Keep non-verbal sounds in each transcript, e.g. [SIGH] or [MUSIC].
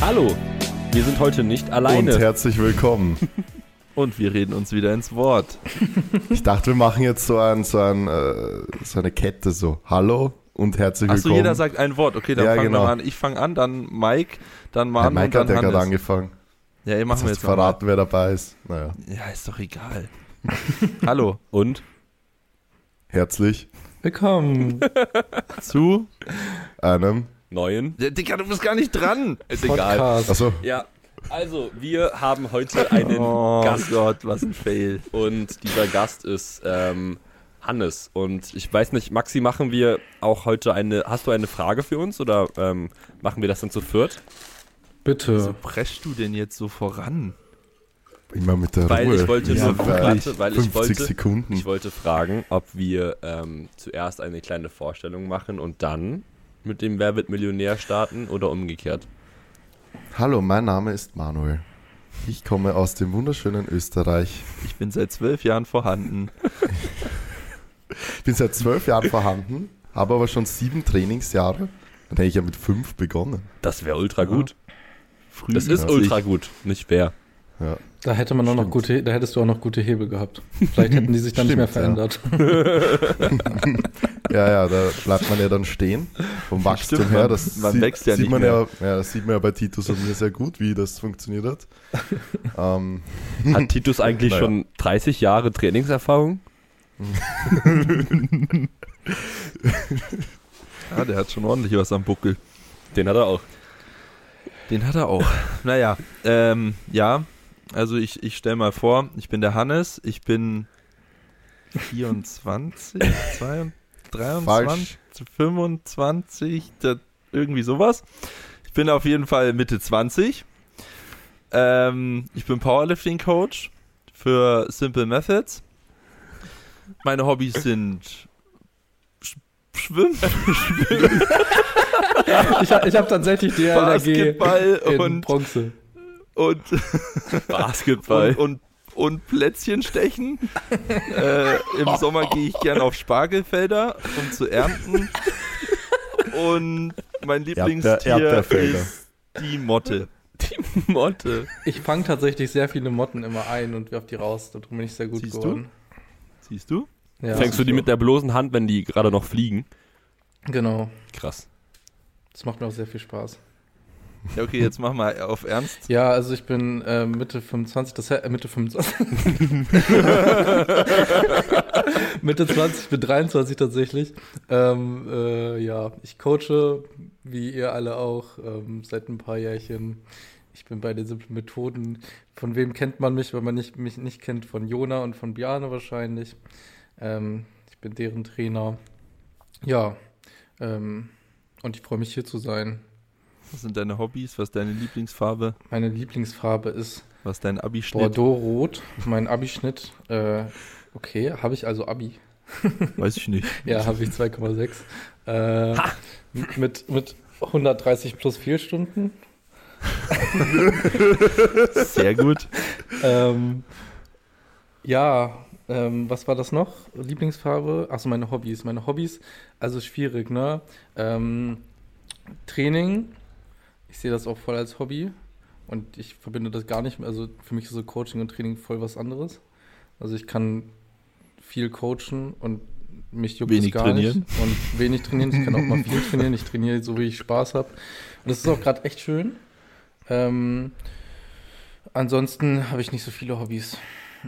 Hallo, wir sind heute nicht alleine. Und herzlich willkommen. [LAUGHS] Und wir reden uns wieder ins Wort. Ich dachte, wir machen jetzt so, ein, so, ein, äh, so eine Kette, so Hallo und herzlich willkommen. Achso, jeder sagt ein Wort. Okay, dann Ja, fangen genau. wir an. Ich fange an, dann Mike, dann ja, Manu Mike und dann hat ja gerade angefangen. Ja, ihr machen Jetzt wir jetzt verraten, wer dabei ist. Naja, Ja, ist doch egal. [LAUGHS] Hallo. Und herzlich Willkommen. [LAUGHS] Zu? einem. Neuen. Ja, Digga, du bist gar nicht dran. [LAUGHS] Ist egal. Achso, Ja, also wir haben heute [LAUGHS] einen Oh Gast Gott, was ein Fail. und dieser Gast ist ähm, Hannes. Und ich weiß nicht, Maxi, machen wir auch heute eine. Hast du eine Frage für uns oder ähm, machen wir das dann zu viert? Bitte. Wieso preschst du denn jetzt so voran? immer mit der Weil Ruhe. ich wollte Ja, nur- warte, weil ich 50 wollte- Sekunden. Ich wollte fragen, ob wir ähm, zuerst eine kleine Vorstellung machen und dann mit dem Wer wird Millionär starten oder umgekehrt. Hallo, mein Name ist Manuel. Ich komme aus dem wunderschönen Österreich. Ich bin seit zwölf Jahren vorhanden. Ich bin seit zwölf Jahren vorhanden, habe aber schon sieben Trainingsjahre. Dann hätte ich ja mit fünf begonnen. Das wäre ultra gut. Früh Das ist Ja. ultra gut, nicht wer. Ja. Da hätte man auch noch Stimmt. gute, da hättest du auch noch gute Hebel gehabt. Vielleicht hätten die sich dann nicht mehr Stimmt, verändert. [LAUGHS] Ja, ja, da bleibt man ja dann stehen. Vom Wachstum Stimmt, her, man- das man sieht, wächst ja sieht nicht man mehr. ja, ja, das sieht man ja bei Titus und mir sehr gut, wie das funktioniert hat. [LAUGHS] ähm, Hat Titus eigentlich [LAUGHS] Naja. schon 30 Jahre Trainingserfahrung? Ja, der hat schon ordentlich was am Buckel. Den hat er auch. Den hat er auch. naja, ähm, ja, also ich, ich stelle mal vor, ich bin der Hannes, ich bin 24, 22, 23, Falsch. 25, da, irgendwie sowas. Ich bin auf jeden Fall Mitte 20. Ähm, ich bin Powerlifting-Coach für Simple Methods. Meine Hobbys sind Sch Schwimmen, [LAUGHS] Ich, ha- ich habe tatsächlich [LAUGHS] die Basketball in und, Bronze. Und [LAUGHS] Basketball. und, und, und Plätzchen stechen. [LAUGHS] äh, Im Sommer gehe ich gern auf Spargelfelder, um zu ernten. Und mein Lieblingstier Erdbeerfelder. ist die Motte. Die Motte. Ich fange tatsächlich sehr viele Motten immer ein und werf die raus. Darum bin ich sehr gut Siehst du? geworden. Siehst du? Ja, Fängst du die mit der bloßen Hand, wenn die gerade noch fliegen? Genau. Krass. Das macht mir auch sehr viel Spaß. Ja, okay, jetzt mach mal auf Ernst. Ja, also ich bin äh, Mitte 25, das äh, Mitte 25. [LAUGHS] Mitte 20, ich bin 23 tatsächlich. Ähm, äh, ja, ich coache, wie ihr alle auch, ähm, seit ein paar Jährchen. Ich bin bei den simplen Methoden. Von wem kennt man mich, wenn man nicht, mich nicht kennt? Von Jona und von Biane wahrscheinlich. Ähm, ich bin deren Trainer. Ja, ähm, und ich freue mich hier zu sein. Was sind deine Hobbys? Was ist deine Lieblingsfarbe? Meine Lieblingsfarbe ist Was ist dein Abi-Schnitt? Bordeaux-Rot, mein Abi-Schnitt. Äh, okay, habe ich also Abi? Weiß ich nicht. [LAUGHS] Ja, habe ich 2,6. Äh, mit, mit 130 plus Fehlstunden. [LAUGHS] Sehr gut. Ähm, ja, ähm, was war das noch? Lieblingsfarbe? Achso, meine Hobbys. Meine Hobbys, also schwierig, ne? Ähm, Training, ich sehe das auch voll als Hobby. Und ich verbinde das gar nicht mehr. Also für mich ist so Coaching und Training voll was anderes. Also ich kann viel coachen und mich juckt Wenig es gar trainieren. nicht. Und wenig trainieren. Ich kann auch mal viel [LAUGHS] trainieren. Ich trainiere so, wie ich Spaß habe. Und das ist auch gerade echt schön. Ähm, ansonsten habe ich nicht so viele Hobbys.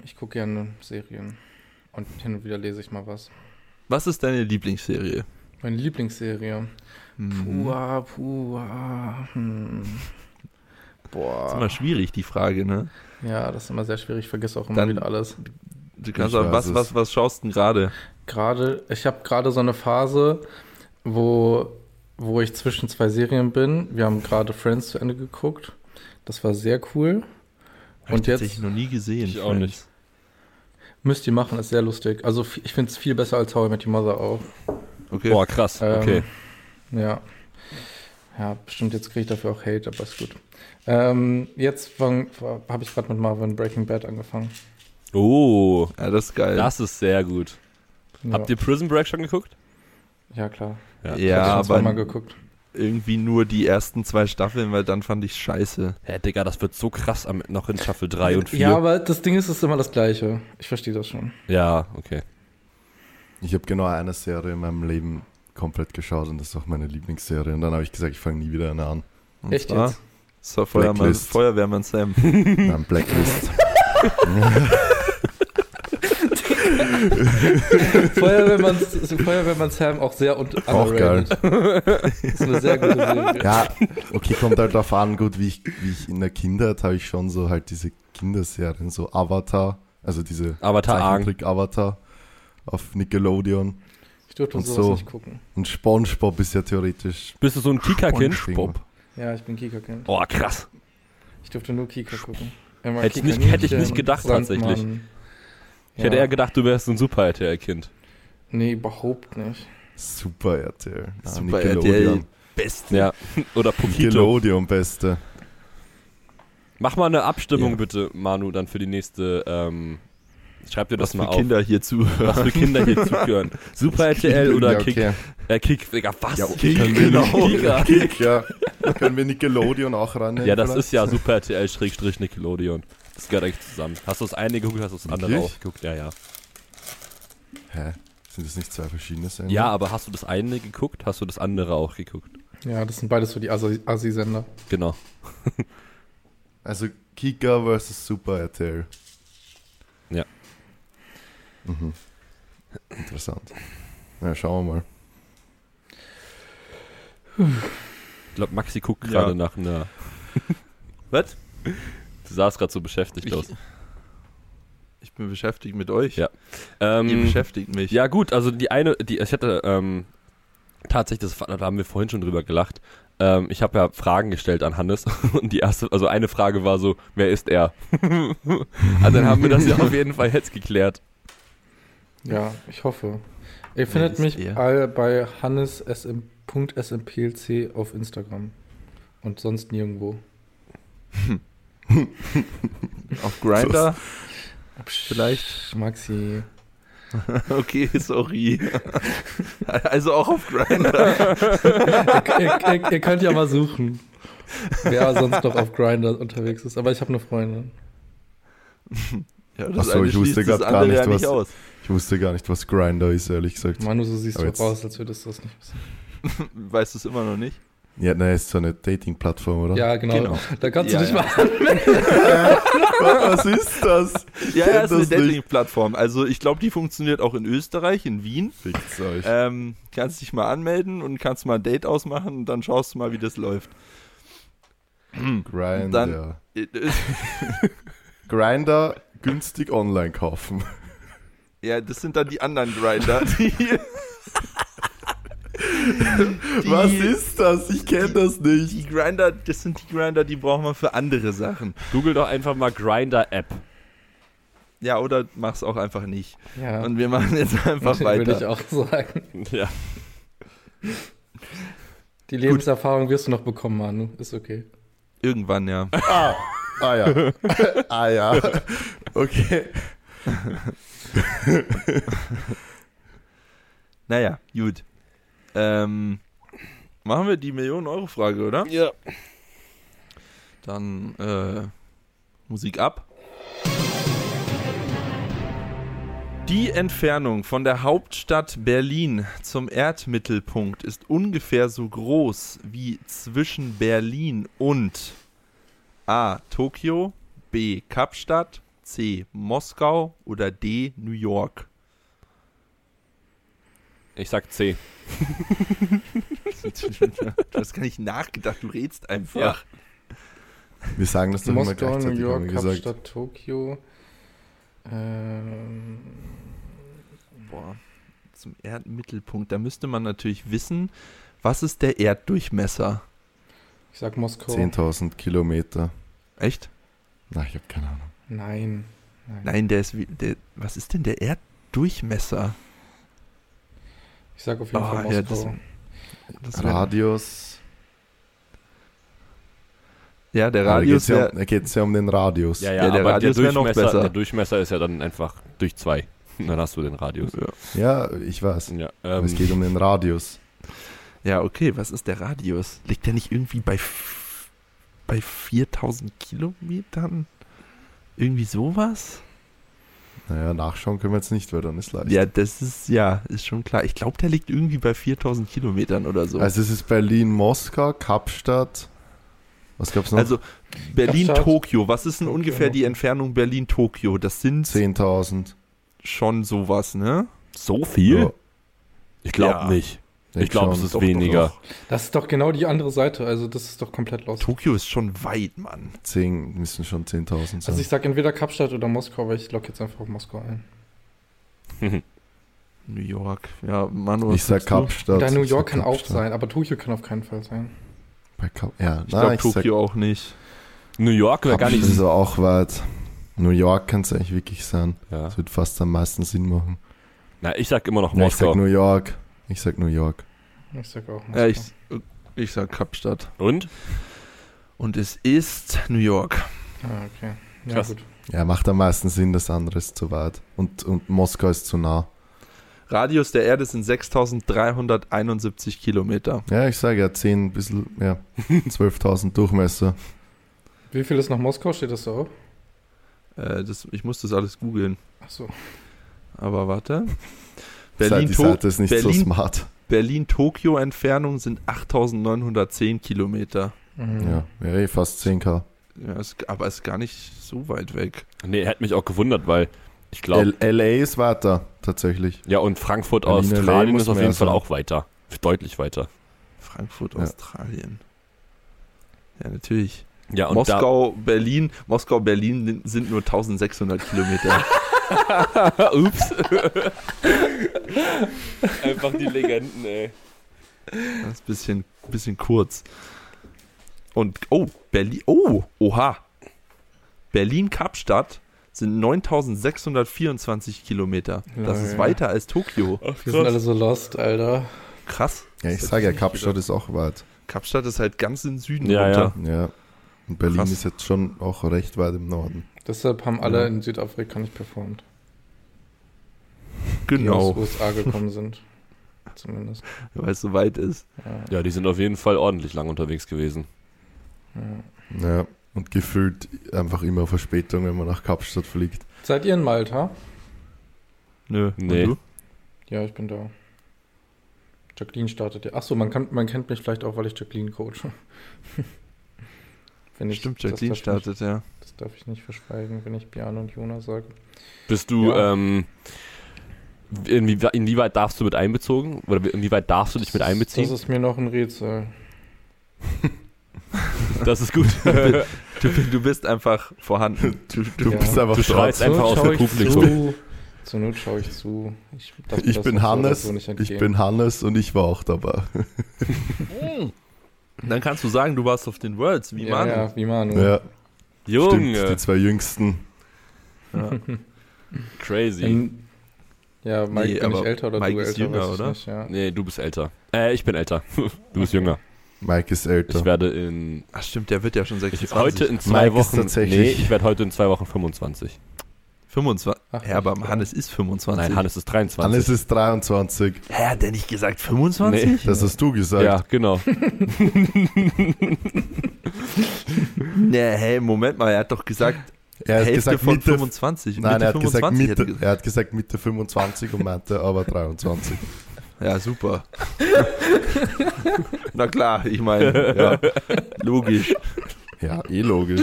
Ich gucke gerne Serien. Und hin und wieder lese ich mal was. Was ist deine Lieblingsserie? Meine Lieblingsserie. Mhm. Puh, puh, ah, hm. Das ist immer Boah. schwierig, die Frage, ne? Ja, das ist immer sehr schwierig. Ich vergesse auch immer Dann- wieder alles. Du kannst sagen, was, was, was schaust du denn gerade? Gerade, ich habe gerade so eine Phase, wo, wo ich zwischen zwei Serien bin. Wir haben gerade Friends zu Ende geguckt. Das war sehr cool. Hab Und ich jetzt tatsächlich noch nie gesehen. Ich auch Friends. nicht. müsst ihr machen, ist sehr lustig. Also ich finde es viel besser als How I Met Your Mother auch. Okay. Boah, krass. Ähm, Okay. Ja. Ja, bestimmt jetzt kriege ich dafür auch Hate, aber ist gut. Ähm, jetzt habe ich gerade mit Marvin Breaking Bad angefangen. Oh, Ja, das ist geil. das ist sehr gut. Ja, Habt ihr Prison Break schon geguckt? ja klar. Ja. Ja, aber zweimal geguckt. irgendwie nur die ersten zwei Staffeln, weil dann fand ich scheiße. Hä, Digga, das wird so krass am, noch in Staffel 3 und 4. Ja, aber das Ding ist, es ist immer das Gleiche. Ich verstehe das schon. ja okay. Ich habe genau eine Serie in meinem Leben komplett geschaut und das ist auch meine Lieblingsserie. Und dann habe ich gesagt, ich fange nie wieder eine an. Und Echt zwar, jetzt? War Feuermann, Blacklist. Feuerwehrmann Sam. [LAUGHS] Nein, Blacklist. [LAUGHS] Feuerwehrmann, Feuerwehrmann Sam auch sehr und Auch geil. [LAUGHS] Das ist eine sehr gute Serie. Ja, okay, kommt halt darauf an, gut, wie ich, wie ich in der Kindheit habe ich schon so halt diese Kinderserien, so Avatar, also diese Avatar. Zeichentrick-Avatar auf Nickelodeon. Ich durfte Und sowas so. nicht gucken. Und Spongebob ist ja theoretisch. Bist du so ein Kika-Kind? Ja, ich bin Kika-Kind. Oh, krass. Ich durfte nur Kika gucken. Hätte ich nicht- hätte ich nicht gedacht, tatsächlich. Ich Ja. hätte eher gedacht, du wärst ein Super-RTL-Kind. Nee, überhaupt nicht. Super RTL. Ah, Super. RTL. Beste. Ja. Oder Pokito. Nickelodeon, beste. Mach mal eine Abstimmung Ja. bitte, Manu, dann für die nächste. Ähm, schreib dir das Was mal auf. Kinder hier zuhören. Was für Kinder hier zuhören. [LAUGHS] Super RTL oder ja, Kick. okay. Äh, Kick, Digga, was? Ja, okay, Kick, können wir genau. Kick, Kick, ja. [LAUGHS] Können wir Nickelodeon auch ran? Ja, das ist ja Super RTL Schrägstrich Nickelodeon. Das gehört eigentlich zusammen. Hast du das eine geguckt, hast du das andere Wirklich? auch geguckt? Ja, ja. Hä? Sind das nicht zwei verschiedene Sendungen? Ja, aber hast du das eine geguckt, hast du das andere auch geguckt? Ja, das sind beides so die Assi- Assi-Sender. Genau. [LAUGHS] Also Kika versus Super RTL. Ja. Mhm. Interessant. Ja, schauen wir mal. Ich glaube, Maxi guckt Ja. gerade nach einer. [LAUGHS] Was? Du sahst gerade so beschäftigt Ich, aus. ich bin beschäftigt mit euch. Ja. Ihr Ähm, beschäftigt mich. Ja, gut, also die eine, die, ich hatte ähm, tatsächlich, das, da haben wir vorhin schon drüber gelacht. Ähm, ich habe ja Fragen gestellt an Hannes [LAUGHS] und die erste, also eine Frage war so, wer ist er? [LAUGHS] also dann haben wir das ja auf jeden Fall jetzt geklärt. Ja, ich hoffe. Ihr findet mich all bei hannes.smplc auf Instagram. Und sonst nirgendwo. [LAUGHS] Auf Grinder. Vielleicht. Maxi. [LAUGHS] Okay, sorry. [LAUGHS] also auch auf Grinder. ihr, ihr, ihr, könnt ja mal suchen, wer sonst noch auf Grinder unterwegs ist. Aber ich habe eine Freundin. Ja, Ach so, eine ich wusste das grad gar nicht, ja was- aus. Ich wusste gar nicht, was Grinder ist, ehrlich gesagt. Manu, so siehst Aber du jetzt- raus, als würdest du das nicht wissen. [LAUGHS] Weißt du es immer noch nicht? Ja, nein, ist so eine Dating-Plattform, oder? Ja, genau. Genau. Da kannst Ja, du dich ja. mal [LAUGHS] was ist das? [LAUGHS] Ja, ja, ist eine. Dating-Plattform. Also ich glaube, die funktioniert auch in Österreich, in Wien. Fickt's euch. Ähm, kannst dich mal anmelden und kannst mal ein Date ausmachen und dann schaust du mal, wie das läuft. Grinder. dann- Grinder günstig online kaufen. Ja, das sind dann die anderen Grinder. [LAUGHS] Die, [LAUGHS] Was ist das? Ich kenne das nicht. die Grinder, das sind die Grinder, die braucht man für andere Sachen. Google doch einfach mal Grinder App. Ja, oder mach's auch einfach nicht. Ja, Und wir machen jetzt [LAUGHS] einfach würde ich weiter. auch sagen. Ja. Die Lebenserfahrung wirst du noch bekommen, Manu. Ist okay. Irgendwann, ja. Ah, ah ja. ah ja. Okay. [LAUGHS] Naja, gut. Ähm, machen wir die Millionen-Euro-Frage, oder? Ja. Dann äh, Musik ab. Die Entfernung von der Hauptstadt Berlin zum Erdmittelpunkt ist ungefähr so groß wie zwischen Berlin und A. Tokio, B. Kapstadt, C. Moskau oder D. New York. Ich sag C. [LAUGHS] du hast gar nicht nachgedacht, du redst einfach. Wir sagen das doch immer Moskau, New gleichzeitig, haben York, wir gesagt. Kapstadt, Tokio. Ähm, Boah, zum Erdmittelpunkt. Da müsste man natürlich wissen, was ist der Erddurchmesser? ich sag Moskau. 10.000 Kilometer. Echt? Na, ich habe keine Ahnung. Nein. Nein. Nein, der ist wie. Der, was ist denn der Erddurchmesser? Ich sag auf jeden Oh, Fall ja, Moskau. Das wär- Radius. ja, der Ah, Radius Da wär, geht es ja, geht's ja um den Radius. Ja, Ja, ja, der aber Radius der wär noch Durchmesser, besser. der Durchmesser ist ja dann einfach durch zwei. [LAUGHS] Dann hast du den Radius. Ja. Ja, ich weiß. Ja, ähm, es geht um den Radius. Ja, okay, was ist der Radius? Liegt der nicht irgendwie bei, bei 4000 Kilometern? Irgendwie sowas? Naja, nachschauen können wir jetzt nicht, weil dann ist leicht. Ja, das ist, ja, ist schon klar. Ich glaube, der liegt irgendwie bei 4000 Kilometern oder so. Also es ist Berlin, Moskau, Kapstadt. Was gab's noch? Also Berlin, Kapstadt. Tokio. Was ist denn Tokio ungefähr die Entfernung Berlin-Tokio? Das sind 10.000. schon sowas, ne? So viel? Ja, Ich glaube Ja. nicht. Denk Ich glaube, es ist Doch, doch, weniger. doch. Das ist doch genau die andere Seite, also das ist doch komplett los. Tokio ist schon weit, Mann. 10 müssen schon 10.000 sein. Also ich sag entweder Kapstadt oder Moskau, weil ich logge jetzt einfach auf Moskau ein. [LAUGHS] New York. Ja, Manu, ich sag? Kapstadt. Da New ich York kann auch Kapstadt. sein, aber Tokio kann auf keinen Fall sein. Bei Kap ja, Ich nein, glaube ich sag Tokio auch nicht. New York wäre gar nicht. ist auch weit. New York kann es eigentlich wirklich sein. Ja. Das wird fast am meisten Sinn machen. Na, ich sag immer noch Ja, ich sag Moskau. New York. Ich sag New York. Ich sag auch Moskau. Ja, ich, ich sag Kapstadt. Und? Und es ist New York. Ah, okay. Ja, Krass. gut. Ja, macht am meisten Sinn, das andere ist zu weit. Und, und Moskau ist zu nah. Radius der Erde sind 6371 Kilometer. Ja, ich sage ja 10, ein bisschen, ja, [LAUGHS] 12.000 Durchmesser. Wie viel ist nach Moskau? Steht das da auch? Äh, das, ich muss das alles googeln. Achso. Aber warte. Die Berlin, to Seite ist nicht so Berlin- smart. Berlin-Tokio-Entfernung sind 8910 Kilometer. Mhm. Ja, wäre eh fast 10k. Ja, ist, aber ist gar nicht so weit weg. Nee, hätte mich auch gewundert, weil ich glaube. LA ist weiter, tatsächlich. Ja, und Frankfurt, Berlin, Australien muss ist auf jeden Fall sein. auch weiter. Deutlich weiter. Frankfurt, Ja. Australien. Ja, natürlich. Ja, und Moskau, Berlin, Moskau, Berlin sind nur 1600 Kilometer. [LAUGHS] [LAUGHS] Ups. Einfach die Legenden, ey. Das ist ein bisschen, bisschen kurz. Und, oh, Berlin, oh, oha. Berlin-Kapstadt sind 9624 Kilometer. Das Ja, ist ja. weiter als Tokio. Wir sind alle so lost, Alter. Krass. Ja, ich sage ja, Kapstadt ist auch weit. Kapstadt ist halt ganz im Süden Ja, runter. Ja. Und Berlin Krass. ist jetzt schon auch recht weit im Norden. Deshalb haben alle Ja. in Südafrika nicht performt. Die Genau, aus USA gekommen sind. Zumindest. weil es so weit ist. Ja. Ja, die sind auf jeden Fall ordentlich lang unterwegs gewesen. Ja. Ja. Und gefühlt einfach immer Verspätung, wenn man nach Kapstadt fliegt. Seid ihr in Malta? Nö. Nee. Und du? Ja, ich bin da. Jacqueline startet ja. Achso, man, kann, man kennt mich vielleicht auch, weil ich Jacqueline coache. [LAUGHS] Wenn ich, Stimmt, Jacqueline startet, ja. Das darf ich nicht verschweigen, wenn ich Björn und Jonas sage. Bist du, Ja. ähm, inwie, inwieweit darfst du mit einbezogen? Oder inwieweit darfst du dich mit einbeziehen? Das ist mir noch ein Rätsel. [LAUGHS] Das ist gut. Du, du bist einfach vorhanden. Du, du Ja. bist einfach Du schreist einfach aus der Publikum. zu. Zur Not schaue ich zu. Ich, darf mir Ich das bin Hannes, so ich bin Hannes und ich war auch dabei. [LAUGHS] Dann kannst du sagen, du warst auf den Worlds, wie ja, man. ja, wie Manu. Ja, stimmt, Junge, die zwei Jüngsten. Ja. [LAUGHS] crazy. In, ja, Mike, Nee, bin ich älter oder Mike du ist älter? jünger, ich oder? Nicht, ja. Nee, du bist älter. Äh, ich bin älter. [LAUGHS] Du bist jünger. Mike ist älter. Ich werde in Ach stimmt, der wird ja schon ich, 26. heute in zwei Mike ist Wochen. tatsächlich- Nee, ich werde heute in zwei Wochen 25. 25. Ach, ja, aber Hannes ist 25. Nein, Hannes ist 23. Hannes ist 23. Hä, hat der nicht gesagt 25? Nee. Das hast du gesagt. ja, genau. [LAUGHS] [LAUGHS] Nee, hey, Moment mal, er hat doch gesagt, Er hat Hälfte gesagt von Mitte, 25. Nein, Mitte er hat, gesagt 25 Mitte, hat er er hat gesagt Mitte 25 und meinte aber 23. [LAUGHS] Ja, super. Na klar, ich meine, ja, logisch. Ja, eh logisch.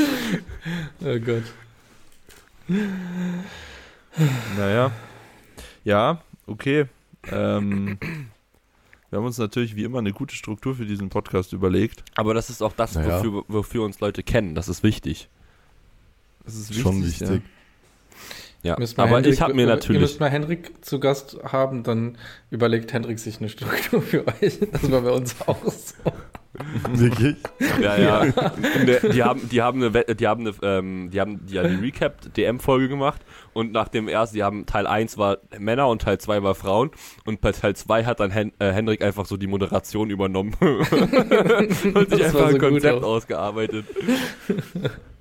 Oh Gott. Naja. Ja, okay. Ähm, wir haben uns natürlich wie immer eine gute Struktur für diesen Podcast überlegt. Aber das ist auch das, Naja. wofür, wofür uns Leute kennen. Das ist wichtig. Das ist Schon wichtig. Ja. Müssen wir Aber Hendrik- ich habe mir Ihr natürlich. müsst mal Henrik zu Gast haben, dann überlegt Hendrik sich eine Struktur für euch. Das war bei uns auch so. Wirklich? Ja, ja. Ne, die haben, die haben eine, die haben eine, ähm, die haben die, ja, die Recap DM-Folge gemacht und nach dem ersten, die haben Teil 1 war Männer und Teil 2 war Frauen und bei Teil 2 hat dann Hen äh, Henrik einfach so die Moderation übernommen [LAUGHS] und sich einfach ein so gut Konzept ausgearbeitet.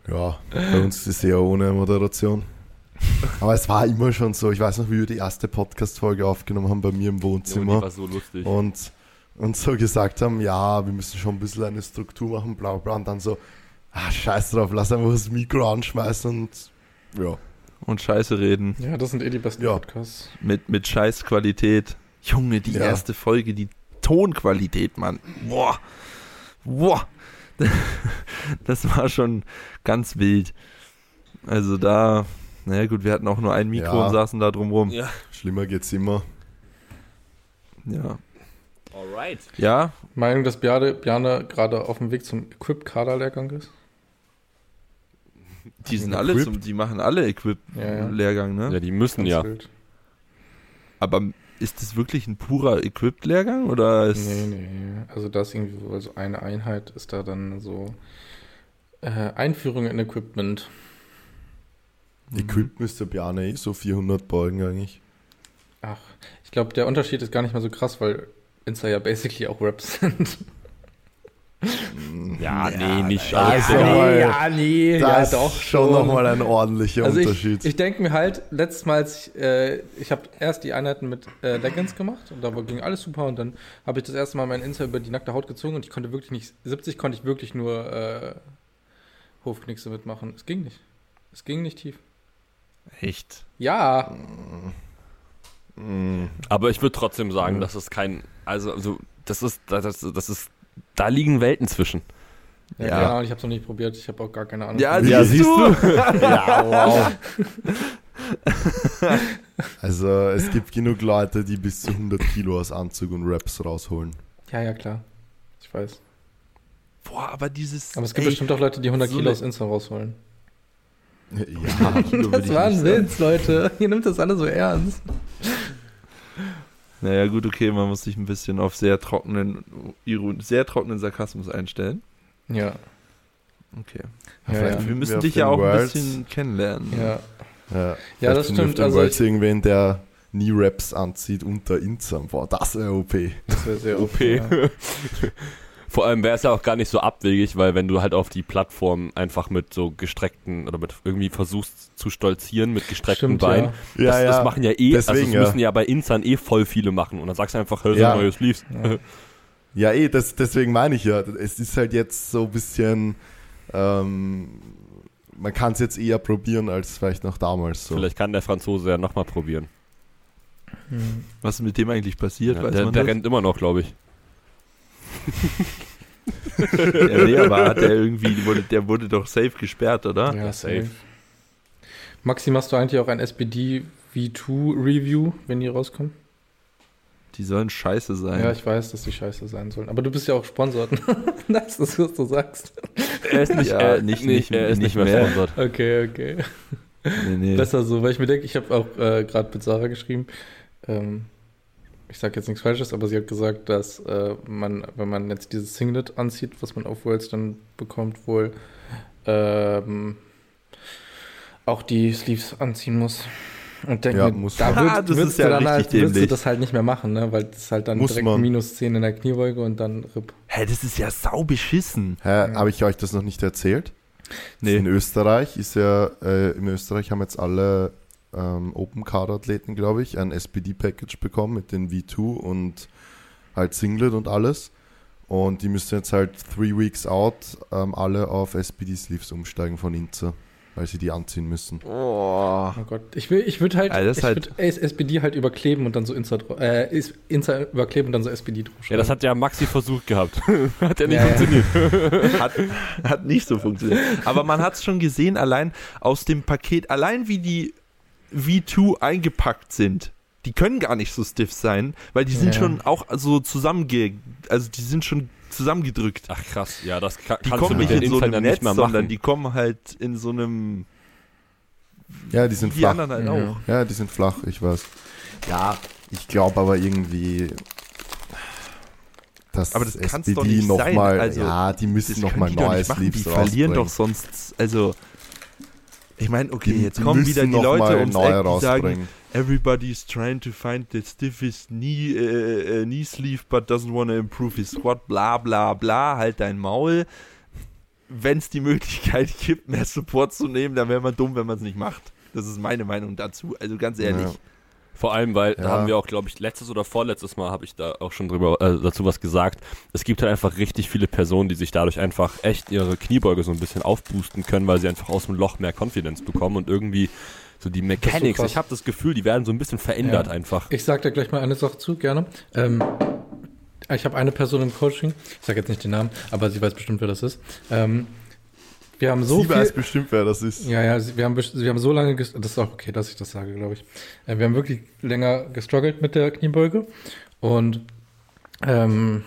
Ja, bei uns ist es eher ohne Moderation. Aber es war immer schon so. Ich weiß noch, wie wir die erste Podcast-Folge aufgenommen haben bei mir im Junge, die Wohnzimmer. war so lustig. Und, und so gesagt haben, ja, wir müssen schon ein bisschen eine Struktur machen, bla bla, und dann so, ah, scheiß drauf, lass einfach das Mikro anschmeißen und ja. Und Scheiße reden. Ja, das sind eh die besten Ja. Podcasts. Mit, mit Scheißqualität. Junge, die Ja. erste Folge, die Tonqualität, Mann. Boah. Boah. [LAUGHS] Das war schon ganz wild. Also da, naja gut, wir hatten auch nur ein Mikro Ja. und saßen da drumrum. Ja. Schlimmer geht's immer. Ja. Alright. Ja, Meinung, dass Bjane, Bjane gerade auf dem Weg zum Equip-Kader-Lehrgang ist? die sind Equip? alle zum, die machen alle Equip-Lehrgang, ne? Ja, die müssen Ganz ja. wild. Aber ist das wirklich ein purer Equip-Lehrgang oder ist. Nee, nee. Also da ist irgendwie so also eine Einheit, ist da dann so äh, Einführung in Equipment. Mhm. Equip müsste Bjane eh so 400 beugen eigentlich. Ach, ich glaube, der Unterschied ist gar nicht mal so krass, weil Insta ja basically auch Raps sind. Ja, nee, nicht. da Also, ist ja- nee, ja, nee, Da ja, ist doch schon nochmal ein ordentlicher Also Unterschied. ich, ich denke mir halt, letztes Mal, als ich, äh, ich habe erst die Einheiten mit äh, Leggings gemacht und da ging alles super und dann habe ich das erste Mal meinen Insta über die nackte Haut gezogen und ich konnte wirklich nicht, 70 konnte ich wirklich nur äh, Hofknickse mitmachen. Es ging nicht. Es ging nicht tief. Echt? Ja, Mm, aber ich würde trotzdem sagen, Ja. dass es kein. Also, also das ist, das, das ist. Da liegen Welten zwischen. ja, Ja. keine Ahnung, ich habe es noch nicht probiert, ich habe auch gar keine Ahnung. Ja, Ja, siehst du? [LAUGHS] ja, wow. [LAUGHS] Also es gibt genug Leute, die bis zu 100 Kilo aus Anzug und Raps rausholen. ja, ja, klar. Ich weiß. Boah, aber dieses. Aber es gibt ey, bestimmt auch Leute, die 100 so Kilo aus Insta rausholen. Ja, [LAUGHS] Das war ein. Witz, Leute. Ihr nimmt das alle so ernst. Naja, gut, okay, man muss sich ein bisschen auf sehr trockenen, sehr trockenen Sarkasmus einstellen. Ja, Okay. ja, vielleicht ja. Wir müssen auf dich ja auch ein Worlds- bisschen kennenlernen. ja. Ja, Ja, das wir stimmt, also Worlds ich- irgendwen, der nie Raps anzieht unter Insam. Boah, das wäre OP. Das wäre sehr OP. Ja. [LAUGHS] Vor allem wäre es ja auch gar nicht so abwegig, weil wenn du halt auf die Plattform einfach mit so gestreckten oder mit irgendwie versuchst zu stolzieren mit gestreckten Stimmt, Beinen, ja. das, das machen ja eh, also Deswegen, das ja. müssen ja bei Insan eh voll viele machen und dann sagst du einfach, hör, Ja. ja. neue Sleeves. Ja. Ja, eh, das, deswegen meine ich ja. Es ist halt jetzt so ein bisschen. Ähm, man kann es jetzt eher probieren als vielleicht noch damals so. Vielleicht kann der Franzose ja nochmal probieren. Hm. Was ist mit dem eigentlich passiert? Ja, weiß der man der das? rennt immer noch, glaube ich. [LAUGHS] Ja, nee, aber hat der irgendwie, der wurde, der wurde doch safe gesperrt, oder? Ja, safe. Maxi, machst du eigentlich auch ein SPD V2 Review, wenn die rauskommen? Die sollen scheiße sein. Ja, ich weiß, dass die scheiße sein sollen. Aber du bist ja auch sponsort. [LAUGHS] das ist, was du sagst. Er ist nicht- er, äh, nicht- nee, nicht- er ist nicht nicht mehr sponsort. Okay, okay. nee, nee. Besser so, weil ich mir denke, ich habe auch äh, gerade mit Sarah geschrieben. Ähm, ich sage jetzt nichts Falsches, aber sie hat gesagt, dass äh, man, wenn man jetzt dieses Singlet anzieht, was man auf Worlds dann bekommt, wohl ähm, auch die Sleeves anziehen muss. Und denke Ja, muss da man. Ah, würd, das würdest ist ja du dann richtig halt, würdest du das halt nicht mehr machen, ne? weil das halt dann Muss direkt man. minus 10 in der Kniebeuge und dann RIP. Hä, das ist ja sau beschissen. Hä, habe ich euch das noch nicht erzählt? Nee. In Österreich ist ja, äh, in Österreich haben jetzt alle ähm, Open Card Athleten, glaube ich, ein SPD-Package bekommen mit den V2 und halt Singlet und alles. Und die müssen jetzt halt three weeks out ähm, alle auf SPD-Sleeves umsteigen von Inza, weil sie die anziehen müssen. Oh. Oh Gott, ich will, ich würde halt, Also das ich halt- würd SPD halt überkleben und dann so Insta, dra- äh, Insta überkleben und dann so SPD drauf. Ja, das hat ja Maxi versucht gehabt. [LAUGHS] hat ja nicht Ja, ja. funktioniert. [LAUGHS] Hat, hat nicht so funktioniert. Aber man hat es schon gesehen, allein aus dem Paket, allein wie die V2 eingepackt sind. Die können gar nicht so stiff sein, weil die sind Ja. schon auch so zusammenge... Also die sind schon zusammengedrückt. Ach krass, ja, das kann, Die kommen nicht in so einem dann Netz, nicht mehr sondern machen. die kommen halt in so einem... Ja, die sind die flach. anderen halt Ja. auch. Ja, die sind flach, ich weiß. Ja, ich glaube aber irgendwie, dass Aber das kann's SPD doch nicht noch sein. mal, Also, ja, die müssen noch mal die doch neue nicht machen. Die verlieren doch sonst... Also... Ich meine, okay, Die- jetzt kommen wieder die Leute ums Eck, die sagen. Everybody's trying to find the stiffest knee, äh, äh, knee sleeve, but doesn't want to improve his squat, bla bla bla, halt dein Maul. Wenn es die Möglichkeit gibt, mehr Support zu nehmen, dann wäre man dumm, wenn man es nicht macht. Das ist meine Meinung dazu. Also ganz ehrlich, Ja. Vor allem, weil da Ja. haben wir auch, glaube ich, letztes oder vorletztes Mal habe ich da auch schon drüber äh, dazu was gesagt. Es gibt halt einfach richtig viele Personen, die sich dadurch einfach echt ihre Kniebeuge so ein bisschen aufboosten können, weil sie einfach aus dem Loch mehr Confidence bekommen und irgendwie so die Mechanics. krass. ich habe das Gefühl, die werden so ein bisschen verändert Ja. einfach. Ich sag da gleich mal eine Sache zu, gerne. Ähm, ich habe eine Person im Coaching, ich sage jetzt nicht den Namen, aber sie weiß bestimmt, wer das ist. Ähm, wir haben so Sie viel. weiß bestimmt, wer das ist. Ja, ja, wir haben, wir haben so lange, das ist auch okay, dass ich das sage, glaube ich. Äh, wir haben wirklich länger gestruggelt mit der Kniebeuge und ähm,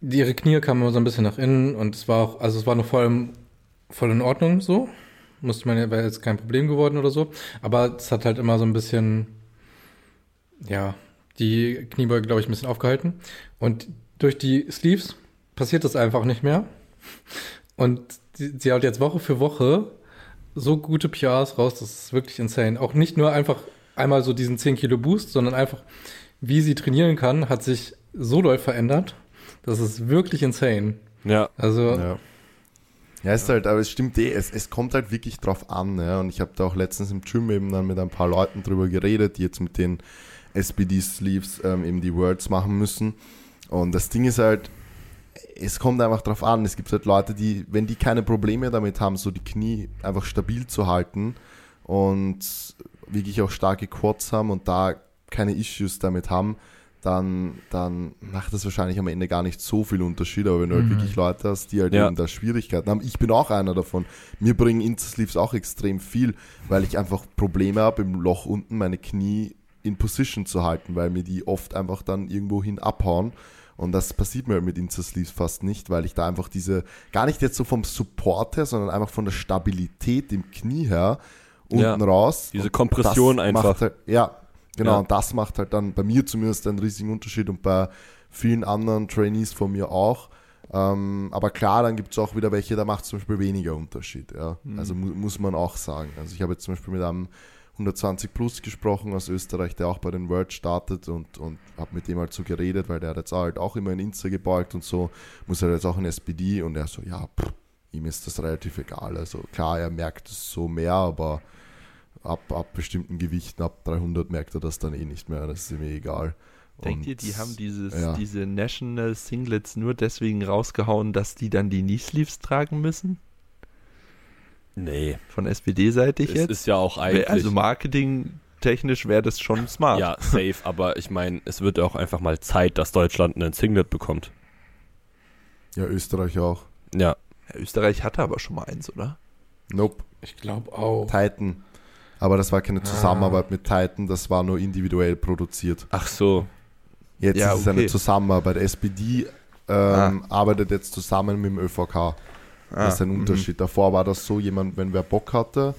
ihre Knie kamen immer so ein bisschen nach innen und es war auch, also es war noch voll, voll in Ordnung so. Musste man, ja- wäre jetzt kein Problem geworden oder so. Aber es hat halt immer so ein bisschen, ja, die Kniebeuge, glaube ich, ein bisschen aufgehalten. Und durch die Sleeves passiert das einfach nicht mehr. Und sie, sie hat jetzt Woche für Woche so gute PRs raus, das ist wirklich insane. Auch nicht nur einfach einmal so diesen 10 Kilo Boost, sondern einfach, wie sie trainieren kann, hat sich so doll verändert. Das ist wirklich insane. Ja. Also, Ja. Ja, ist halt, aber es stimmt eh, es, es kommt halt wirklich drauf an, ja. Und ich habe da auch letztens im Gym eben dann mit ein paar Leuten drüber geredet, die jetzt mit den SPD-Sleeves ähm, eben die Words machen müssen. Und das Ding ist halt, es kommt einfach drauf an. Es gibt halt Leute, die, wenn die keine Probleme damit haben, so die Knie einfach stabil zu halten und wirklich auch starke Quads haben und da keine Issues damit haben, dann, dann macht das wahrscheinlich am Ende gar nicht so viel Unterschied. Aber wenn du halt Mhm. wirklich Leute hast, die halt Ja. eben da Schwierigkeiten haben, ich bin auch einer davon. Mir bringen Intersleeves auch extrem viel, weil ich einfach Probleme habe, im Loch unten meine Knie in Position zu halten, weil mir die oft einfach dann irgendwo hin abhauen. Und das passiert mir mit Intersleeves fast nicht, weil ich da einfach diese, gar nicht jetzt so vom Support her, sondern einfach von der Stabilität im Knie her unten Ja. raus. Diese Kompression einfach. Halt, ja, genau. Ja. Und das macht halt dann bei mir zumindest einen riesigen Unterschied und bei vielen anderen Trainees von mir auch. Ähm, aber klar, dann gibt es auch wieder welche, da macht es zum Beispiel weniger Unterschied. Ja. Mhm. Also mu muss man auch sagen. Also ich habe jetzt zum Beispiel mit einem 120 Plus gesprochen aus Österreich, der auch bei den World startet und, und habe mit dem halt so geredet, weil der hat jetzt halt auch immer in Insta gebeugt und so, muss halt jetzt auch in SPD und er so, ja, pff, ihm ist das relativ egal. Also klar, er merkt es so mehr, aber ab, ab bestimmten Gewichten, ab 300 merkt er das dann eh nicht mehr, das ist ihm eh egal. Denkt Und- ihr, die haben dieses, ja. diese National Singlets nur deswegen rausgehauen, dass die dann die Knee-Sleeves tragen müssen? Nee. Von SPD-seitig jetzt? ist ja auch Wär- eigentlich. also marketingtechnisch wäre das schon smart. ja, safe, aber ich meine, es wird auch einfach mal Zeit, dass Deutschland einen Singlet bekommt. Ja, Österreich auch. Ja. Ja, Österreich hatte aber schon mal eins, oder? Nope, ich glaube auch. Titan. Aber das war keine Ah. Zusammenarbeit mit Titan, das war nur individuell produziert. Ach so. Jetzt Ja, ist es eine. Zusammenarbeit. SPD ähm, arbeitet jetzt zusammen mit dem ÖVK. Das ist ein mhm. Unterschied. Davor war das so, jemand, wenn wer Bock hatte,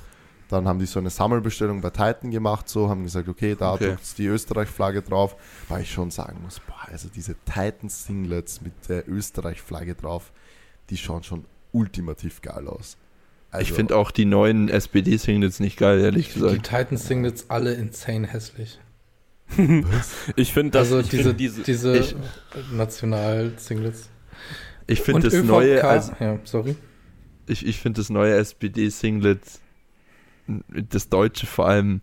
dann haben die so eine Sammelbestellung bei Titan gemacht, so haben gesagt, okay, da Okay. drückt die Österreich-Flagge drauf, weil ich schon sagen muss, boah, also diese Titan-Singlets mit der Österreich-Flagge drauf, die schauen schon ultimativ geil aus. Ich Also, finde auch die neuen SPD-Singlets nicht geil, ehrlich Die gesagt. Titans Singlets alle insane hässlich. [LAUGHS] Ich finde das. also ich diese, find diese, diese ich- National-Singlets. Ich finde das ÖVK neue, also ja, sorry. ich, ich finde das neue SPD-Singlet, das deutsche vor allem,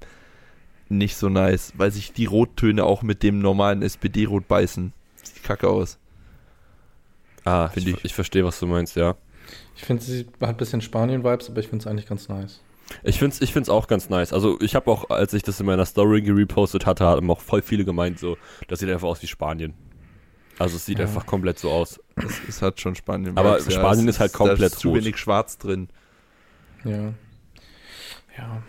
nicht so nice, weil sich die Rottöne auch mit dem normalen SPD-Rot beißen. Sieht kacke aus. ah, ich, ich. ich verstehe, was du meinst, ja. Ich finde, sie hat ein bisschen Spanien-Vibes, aber ich finde es eigentlich ganz nice. Ich find's, ich find's auch ganz nice. Also ich habe auch, als ich das in meiner Story gerepostet hatte, haben auch voll viele gemeint, so, das sieht einfach aus wie Spanien. Also es sieht Ja. einfach komplett so aus. Es, es hat schon Spanien. Aber Vibes, Spanien es ist halt Da komplett ist zu wenig Schwarz drin. Ja. Ja.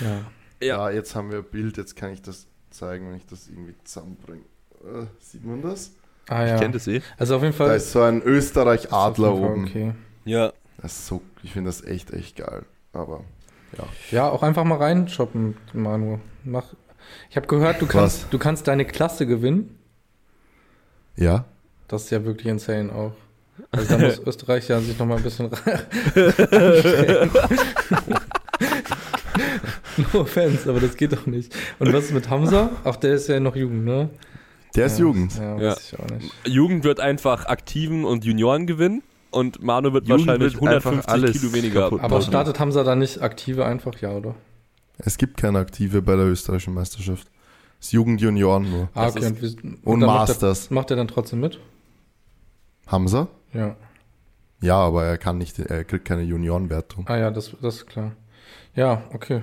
Ja. Ja, jetzt haben wir ein Bild, jetzt kann ich das zeigen, wenn ich das irgendwie zusammenbringe. Äh, sieht man das? Ah Ich ja. kenne das eh. Also auf jeden Da Fall. ist so ein Österreich-Adler oben. Okay. Ja. Das ist so, ich finde das echt, echt geil. Aber Ja, auch einfach mal reinshoppen, Manu. Mach. Ich habe gehört, du Was? kannst, du kannst deine Klasse gewinnen. Ja, Das ist ja wirklich insane auch. Also da muss [LAUGHS] Österreich ja sich noch mal ein bisschen [LAUGHS] no offense, aber das geht doch nicht. Und was ist mit Hamza? Ach, der ist ja noch Jugend, ne? der ist ja, Jugend. Ja, Ja. weiß ich auch nicht. Jugend wird einfach Aktiven und Junioren gewinnen und Manu wird Jugend wahrscheinlich wird einfach 150 alles Kilo weniger. kaputt Aber machen. startet Hamza da nicht aktive einfach, ja, oder? Es gibt keine Aktive bei der österreichischen Meisterschaft. Es ist Jugend-Junioren nur. Ah, Das okay. Und, wie- Und dann Masters. Macht er, macht er dann trotzdem mit? Haben sie? Ja. Ja, aber er kann nicht, er kriegt keine Juniorenwertung. Ah ja, das, das ist klar. Ja, okay.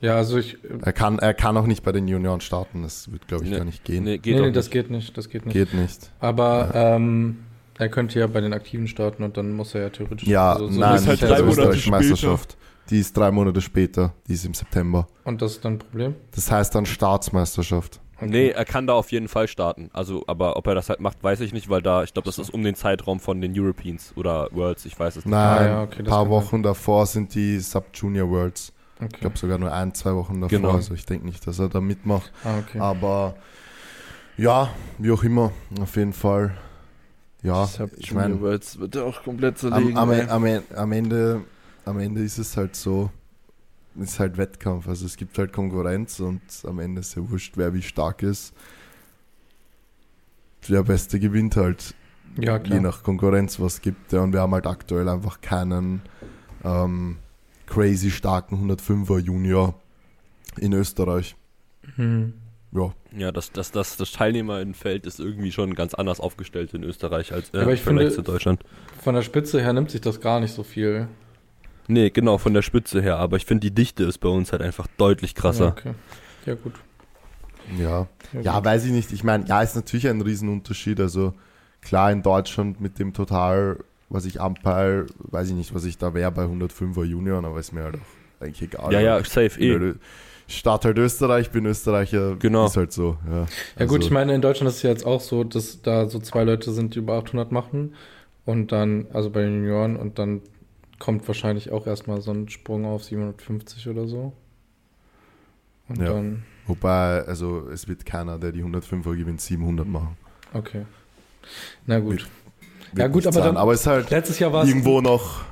Ja, also ich. Er kann, er kann auch nicht bei den Junioren starten. Das wird, glaube ich, Nee. gar nicht gehen. Nee, Nee, geht nee, das nicht. geht nicht. Das geht nicht. Geht nicht. Aber ähm, er könnte ja bei den Aktiven starten und dann muss er ja theoretisch. Ja, also so nein, ist halt nicht drei Monate österreichischen später. Die ist drei Monate später. Die ist im September. Und das ist dann ein Problem? Das heißt dann Staatsmeisterschaft. Okay. Nee, er kann da auf jeden Fall starten. Also, aber ob er das halt macht, weiß ich nicht, weil da, ich glaube, das ist um den Zeitraum von den Europeans oder Worlds, ich weiß es nicht. Nein, Ah, ja, okay, ein paar Wochen davor sind die Sub-Junior Worlds. Ich Okay. glaube sogar nur ein, zwei Wochen davor. Genau. Also ich denke nicht, dass er da mitmacht. Ah, okay. Aber ja, wie auch immer, auf jeden Fall. Ja, ich meine, Worlds wird er auch komplett am, zerlegen. am, ey. am, am, Ende, am Ende ist es halt so, es ist halt Wettkampf. Also es gibt halt Konkurrenz und am Ende ist ja wurscht, wer wie stark ist. Der Beste gewinnt halt, ja, je klar. nach Konkurrenz, was gibt. Ja, und wir haben halt aktuell einfach keinen ähm, crazy starken 105er Junior in Österreich. Hm. Ja, Ja, das, das, das, das Teilnehmerfeld ist irgendwie schon ganz anders aufgestellt in Österreich als äh, Aber ich finde- zu Deutschland. Von der Spitze her nimmt sich das gar nicht so viel. Nee, genau, von der Spitze her, aber ich finde, die Dichte ist bei uns halt einfach deutlich Ja, krasser. okay. Ja, gut. ja. Ja, Ja, gut. weiß ich nicht. Ich meine, ja, ist natürlich ein Riesenunterschied. Also klar in Deutschland mit dem Total, was ich umpire, weiß ich nicht, was ich da wäre bei 105er Junioren, aber ist mir halt auch eigentlich egal. Ja, ja, safe eh. Nö, Stadt halt Österreich, bin Österreicher, Genau. ist halt so. Ja, Ja gut, Also, ich meine, in Deutschland ist es ja jetzt auch so, dass da so zwei Leute sind, die über 800 machen und dann, also bei den Junioren und dann kommt wahrscheinlich auch erstmal so ein Sprung auf 750 oder so. Und Ja. dann, Wobei, also es wird keiner, der die 105er gewinnt, 700 machen. okay. Na gut. Wird Ja, gut, aber sein. dann- aber es ist halt Letztes Jahr war es irgendwo noch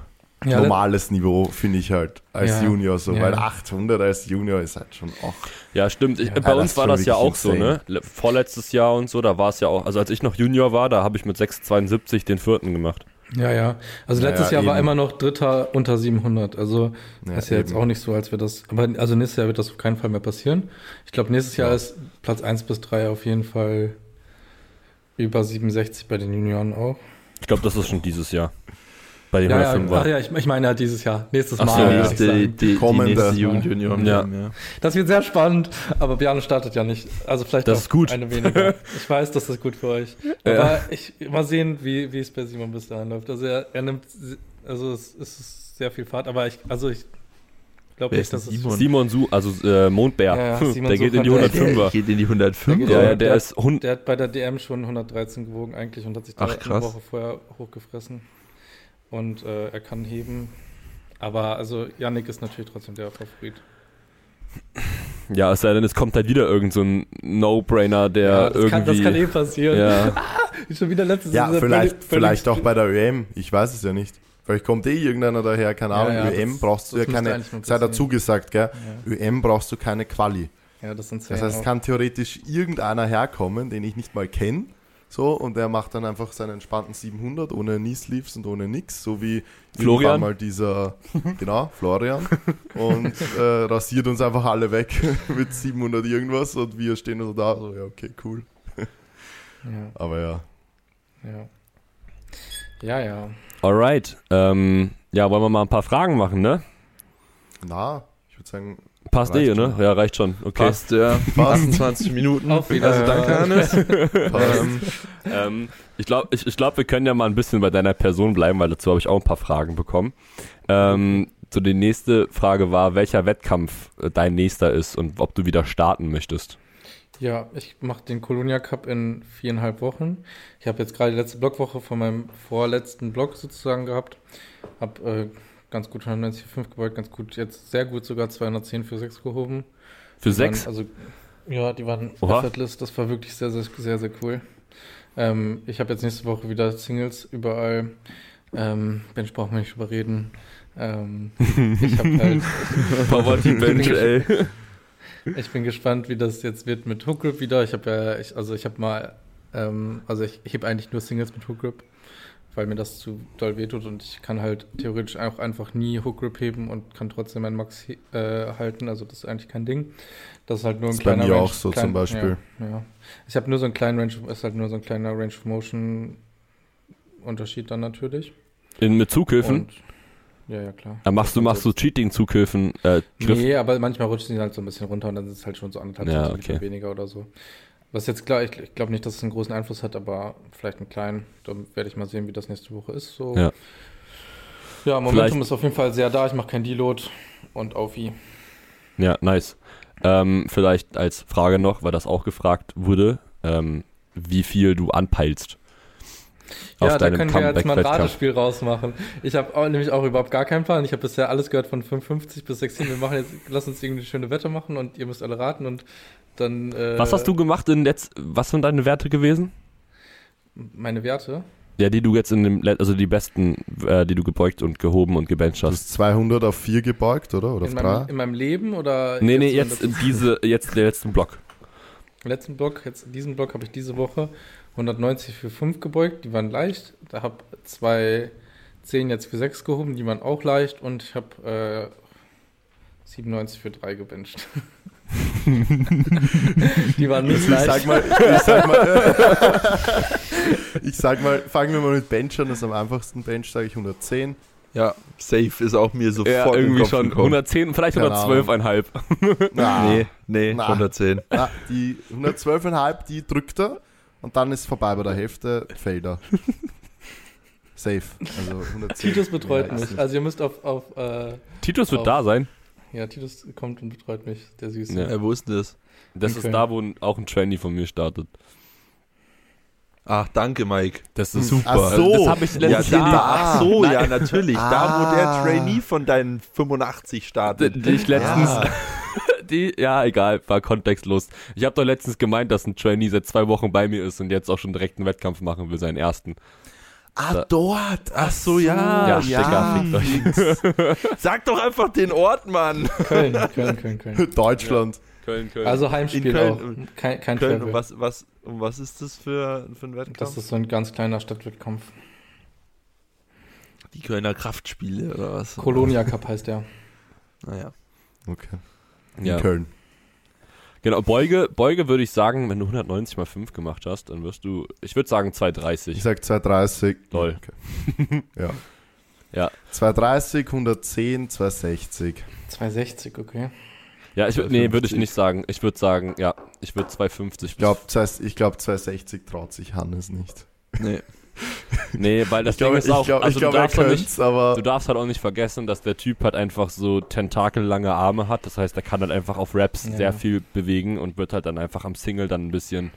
ja, le- normales Niveau, finde ich halt, als Ja. Junior so, Ja. weil 800 als Junior ist halt schon auch. Ja, stimmt. Ich, Ja, bei uns war das ja auch so, ne? Le- Vorletztes Jahr und so, da war es ja auch, also als ich noch Junior war, da habe ich mit 6,72 den vierten gemacht. Ja, ja. Also letztes ja, Jahr war eben. immer noch Dritter unter 700. Also Ja, ist ja jetzt eben. auch nicht so, als wir das. Aber also nächstes Jahr wird das auf keinen Fall mehr passieren. Ich glaube, nächstes Jahr Ja. ist Platz 1 bis 3 auf jeden Fall über 67 bei den Junioren auch. Ich glaube, das ist schon dieses Jahr. Bei den Ja, ja, 105er. ach ja ich, ich meine ja dieses Jahr. Nächstes Ach Mal. so, ja. die, die, die Kommende. nächste Jugend Junior. Ja. ja. Das wird sehr spannend, aber Bjarne startet ja nicht. Also vielleicht Das ist gut. eine weniger. [LAUGHS] Ich weiß, das ist gut für euch. Aber ich mal sehen, wie, wie es bei Simon bis dahin läuft. Also er, er nimmt, also es, es ist sehr viel Fahrt, aber ich, also ich glaube nicht, ist dass denn es Simon? Simon Su, also äh, Mondbär, Ja, ja, Simon der geht in die Sucher, der- 105er. Geht in die 105 Der Ja, geht- ja, der der- ist. Der hat bei der DM schon 113 gewogen eigentlich und hat sich da Ach, eine. Woche vorher hochgefressen. Und äh, er kann heben. Aber also Yannick ist natürlich trotzdem der Favorit. Ja, es sei denn, es kommt halt wieder irgend so ein No-Brainer, der ja, das, irgendwie. kann, das kann eh passieren. ja, [LAUGHS] Schon wieder letztes Ja, dieser vielleicht, völlig- vielleicht völlig- auch bei der ÖM. Ich weiß es ja nicht. Vielleicht kommt eh irgendeiner daher, keine Ja, Ahnung. ja, ÖM das- brauchst du ja keine, sei dazu gesagt, gell? Ja, ÖM brauchst du keine Quali. ja, das sind Das heißt, es kann theoretisch irgendeiner herkommen, den ich nicht mal kenne. So, und der macht dann einfach seinen entspannten 700 ohne Knee-Sleeves und ohne nix, so wie Florian? mal dieser, [LAUGHS] genau, Florian, und äh, rasiert uns einfach alle weg [LAUGHS] mit 700 irgendwas und wir stehen so da, so, ja, okay, cool. Ja, Aber ja, ja. Ja, ja. alright. Ähm, ja, wollen wir mal ein paar Fragen machen, ne? na, ich würde sagen, Passt Reicht eh, ne? schon. Ja, reicht schon. Okay. Passt, ja. [LAUGHS] Passt. 28 Minuten. Auf Wiedersehen. Also danke, Hannes. [LAUGHS] ähm, ähm, ich glaube, ich, ich glaub, wir können ja mal ein bisschen bei deiner Person bleiben, weil dazu habe ich auch ein paar Fragen bekommen. Ähm, so die nächste Frage war, welcher Wettkampf äh, dein nächster ist und ob du wieder starten möchtest. Ja, ich mache den Colonia Cup in viereinhalb Wochen. Ich habe jetzt gerade die letzte Blockwoche von meinem vorletzten Block sozusagen gehabt. Hab äh, ganz gut 195 gebeugt, ganz gut, jetzt sehr gut sogar 210 für 6 gehoben. Für Die sechs? Waren, also, ja, die waren effortless, das war wirklich sehr, sehr, sehr, sehr cool. Ähm, ich habe jetzt nächste Woche wieder Singles überall. Ähm, Bench braucht man nicht überreden. Ähm, ich habe [LAUGHS] halt Poverty Bench, ey. [LAUGHS] Ich bin gespannt, wie das jetzt wird mit Hook Grip wieder. Ich habe ja, ich, also ich habe mal, ähm, also ich, ich heb eigentlich nur Singles mit Hook Grip weil mir das zu doll wehtut und ich kann halt theoretisch auch einfach nie Hook Grip heben und kann trotzdem meinen Max äh, halten. Also das ist eigentlich kein Ding. Das ist halt nur ein Das ist bei kleiner mir Range, auch so klein, zum Beispiel. Ja, ja. Ich habe nur so einen kleinen Range, ist halt nur so ein kleiner Range of Motion Unterschied dann natürlich. In, mit Zughilfen? Und, ja, ja, klar. Äh, machst du, machst du Cheating-Zughilfen? Äh, Griff? Nee, aber manchmal rutscht sie halt so ein bisschen runter und dann ist es halt schon so anderthalb Ja, Zentimeter okay. weniger oder so. Was jetzt klar, ich, ich glaube nicht, dass es einen großen Einfluss hat, aber vielleicht einen kleinen. Da werde ich mal sehen, wie das nächste Woche ist. So. Ja. Ja, Momentum Vielleicht- ist auf jeden Fall sehr da. Ich mache kein Deload und auf wie. Ja, nice. Ähm, vielleicht als Frage noch, weil das auch gefragt wurde, ähm, wie viel du anpeilst. Ja, da können wir jetzt mal ein. Ratespiel rausmachen. Ich habe nämlich auch überhaupt gar keinen Plan. Ich habe bisher alles gehört von 55 bis 16. Wir machen jetzt, lass uns irgendeine schöne Wette machen und ihr müsst alle raten und dann. Äh, Was hast du gemacht in letzt, was sind deine Werte gewesen? Meine Werte? Ja, die du jetzt in dem, also die besten, äh, die du gebeugt und gehoben und gebencht Du hast. hast 200 auf 4 gebeugt, oder? Oder auf In 3? meinem, in meinem Leben oder? Nee, nee, jetzt der- in diese, [LAUGHS] jetzt der letzten Block. Im letzten Block, jetzt in diesem Block habe ich diese Woche 190 für 5 gebeugt, die waren leicht. Da habe zwei 10 jetzt für 6 gehoben, die waren auch leicht und ich habe äh, 97 für 3 gebencht. [LAUGHS] die waren nicht Ich leicht. sag mal, ich sag mal, [LAUGHS] ich sag mal, fangen wir mal mit Bench an, das ist am einfachsten. Bench sage ich 110. Ja, safe ist auch mir sofort Ja, in den irgendwie Kopf schon. gekommen. 110, vielleicht Keine 112,5. Na, Nee, nee, Na. 110. na, die 112,5, die drückt er und dann ist vorbei bei der Hälfte, fällt er. [LAUGHS] Safe. Also 110. Titus betreut Ja, mich. Also ihr müsst auf, auf äh, Titus wird Auf- da sein. ja, Titus kommt und betreut mich, der Süße. Ja. Ja, wo ist denn das? Das Okay. ist da, wo auch ein Trainee von mir startet. Ach, danke, Mike. Das ist Super. Ach so. Das habe ich Ja, letztens da, da. ach so, ja, natürlich. Da, wo der Ah. Trainee von deinen 85 startet. die ich letztens, Ja. [LAUGHS] die, ja, egal, war kontextlos. Ich habe doch letztens gemeint, dass ein Trainee seit zwei Wochen bei mir ist und jetzt auch schon direkt einen Wettkampf machen will, seinen ersten. Ah, Da- dort. Ach so, ja. Ja, Stecker, fickt euch. [LAUGHS] Sag doch einfach den Ort, Mann. Köln, Köln, Köln, Köln. [LAUGHS] Köln, Deutschland. Köln. Also Heimspiel Köln. auch. Kein, kein Köln, Travel. und was, was, und was ist das für, für ein Das Wettkampf? ist so ein ganz kleiner Stadtwettkampf. Die Kölner Kraftspiele oder was? Colonia Cup heißt der. Naja. Okay. In ja. Köln. Genau, Beuge, Beuge würde ich sagen, wenn du 190 mal 5 gemacht hast, dann wirst du, ich würde sagen Ich 230. sag 230. Lol. Okay. [LAUGHS] ja. Ja. 230, 110, 260. 260, okay. Ja, ich würde, nee, würde ich 250. nicht sagen. Ich würde sagen, ja, ich würde 250. Ich glaube, ich glaub, 260 traut sich Hannes nicht. Nee. Nee, weil das ich Ding ist auch, ich glaub, also ich glaub, du darfst halt nicht, Du darfst halt auch nicht vergessen, dass der Typ halt einfach so tentakellange Arme hat. Das heißt, er kann halt einfach auf Raps Ja. sehr viel bewegen und wird halt dann einfach am Single dann ein bisschen.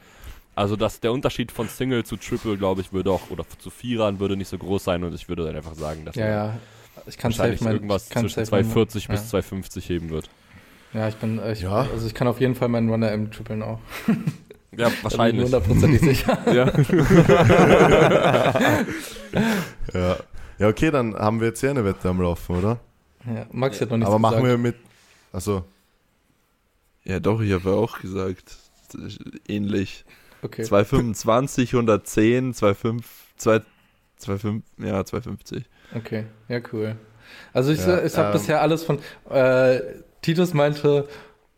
Also dass der Unterschied von Single zu Triple, glaube ich, würde auch, oder zu Vierern würde nicht so groß sein und ich würde dann einfach sagen, dass Ja, er ja. Ich kann wahrscheinlich mein, irgendwas ich kann zwischen safe mein- 240 bis ja. 250 heben wird. Ja, ich bin, ich, Ja. also ich kann auf jeden Fall meinen Runner im Trippeln auch. [LAUGHS] Ja, wahrscheinlich. hundertprozentig sicher. [LAUGHS] ja. [LAUGHS] ja. ja, okay, dann haben wir jetzt hier eine Wette am Laufen, oder? Ja, Max hat noch nichts aber machen gesagt. wir mit. Also, Ja, doch, ich habe ja auch gesagt, ähnlich. Okay. 225, 110, 25, 2, 25, ja, 250. Okay, ja, cool. Also ich, Ja, ich habe ähm, bisher alles von äh, Titus meinte,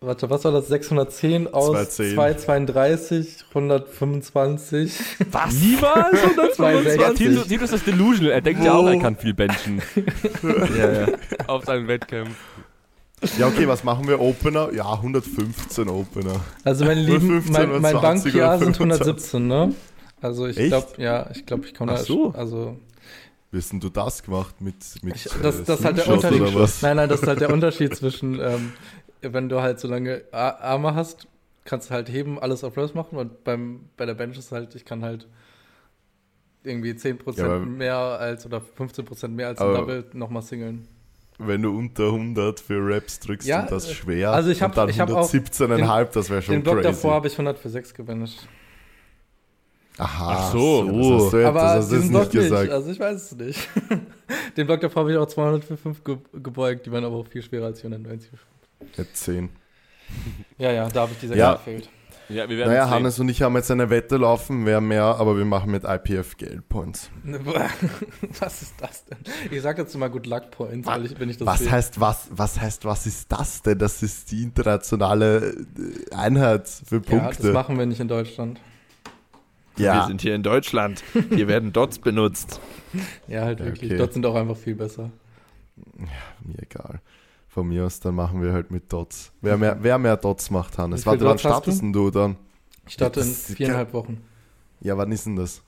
warte, was war das? 610 aus 210. 232, 125. Was? Niemals? 162. Ja, Titus, Titus ist delusional. Er denkt ja auch, er kann viel benchen [LAUGHS] Ja, ja. auf seinen Wettkämpfen. ja, okay, was machen wir? Opener? Ja, 115 Opener. Also meine Lieben, 15 mein, mein 20 Bank-PR oder sind 25. 117, ne? Also ich glaube, ja, ich glaube, ich komme Ach da. so. Also Wie hast denn du das gemacht mit, mit Ich- das- das ist halt der Unterschied. oder was? Nein, nein, das ist halt der Unterschied zwischen, ähm, wenn du halt so lange Arme hast, kannst du halt heben, alles auf Rose machen und beim, bei der Bench ist halt, ich kann halt irgendwie 10% Ja, mehr als oder 15% mehr als ein Double nochmal singeln. Wenn du unter 100 für Raps drückst Ja, und das äh, schwer. also ich hab- und dann ich hab auch 117,5, das wäre schon Den Block crazy. davor habe ich 100 für 6 gewinnert. Aha, Ach so. das hast du jetzt, Aber das hast du jetzt diesen nicht Block nicht, gesagt. also ich weiß es nicht. [LAUGHS] Den Block davor habe ich auch 200 für 5 ge gebeugt, die waren aber auch viel schwerer als die 190. Jetzt 10. [LAUGHS] Ja, ja, da habe ich die 6 Ja. gefehlt. Ja, wir werden Naja, sehen. Hannes und ich haben jetzt eine Wette laufen, wer mehr, aber wir machen mit IPF Geldpoints. [LAUGHS] Was ist das denn? Ich sag jetzt mal Good Luck Points, weil ich, wenn ich das Was sehe. heißt was? Was heißt was ist das denn? Das ist die internationale äh, Einheit für Ja, Punkte. das machen wir nicht in Deutschland. Wir sind hier in Deutschland. Hier [LAUGHS] werden Dots benutzt. Ja, halt Ja, wirklich. okay. Dort sind auch einfach viel besser. mir egal. Von mir aus, dann machen wir halt mit Dots. Wer mehr, wer mehr Dots macht, Hannes? Warte, wann startest denn du dann? Ich starte in viereinhalb Wochen. Ja, wann ist denn das?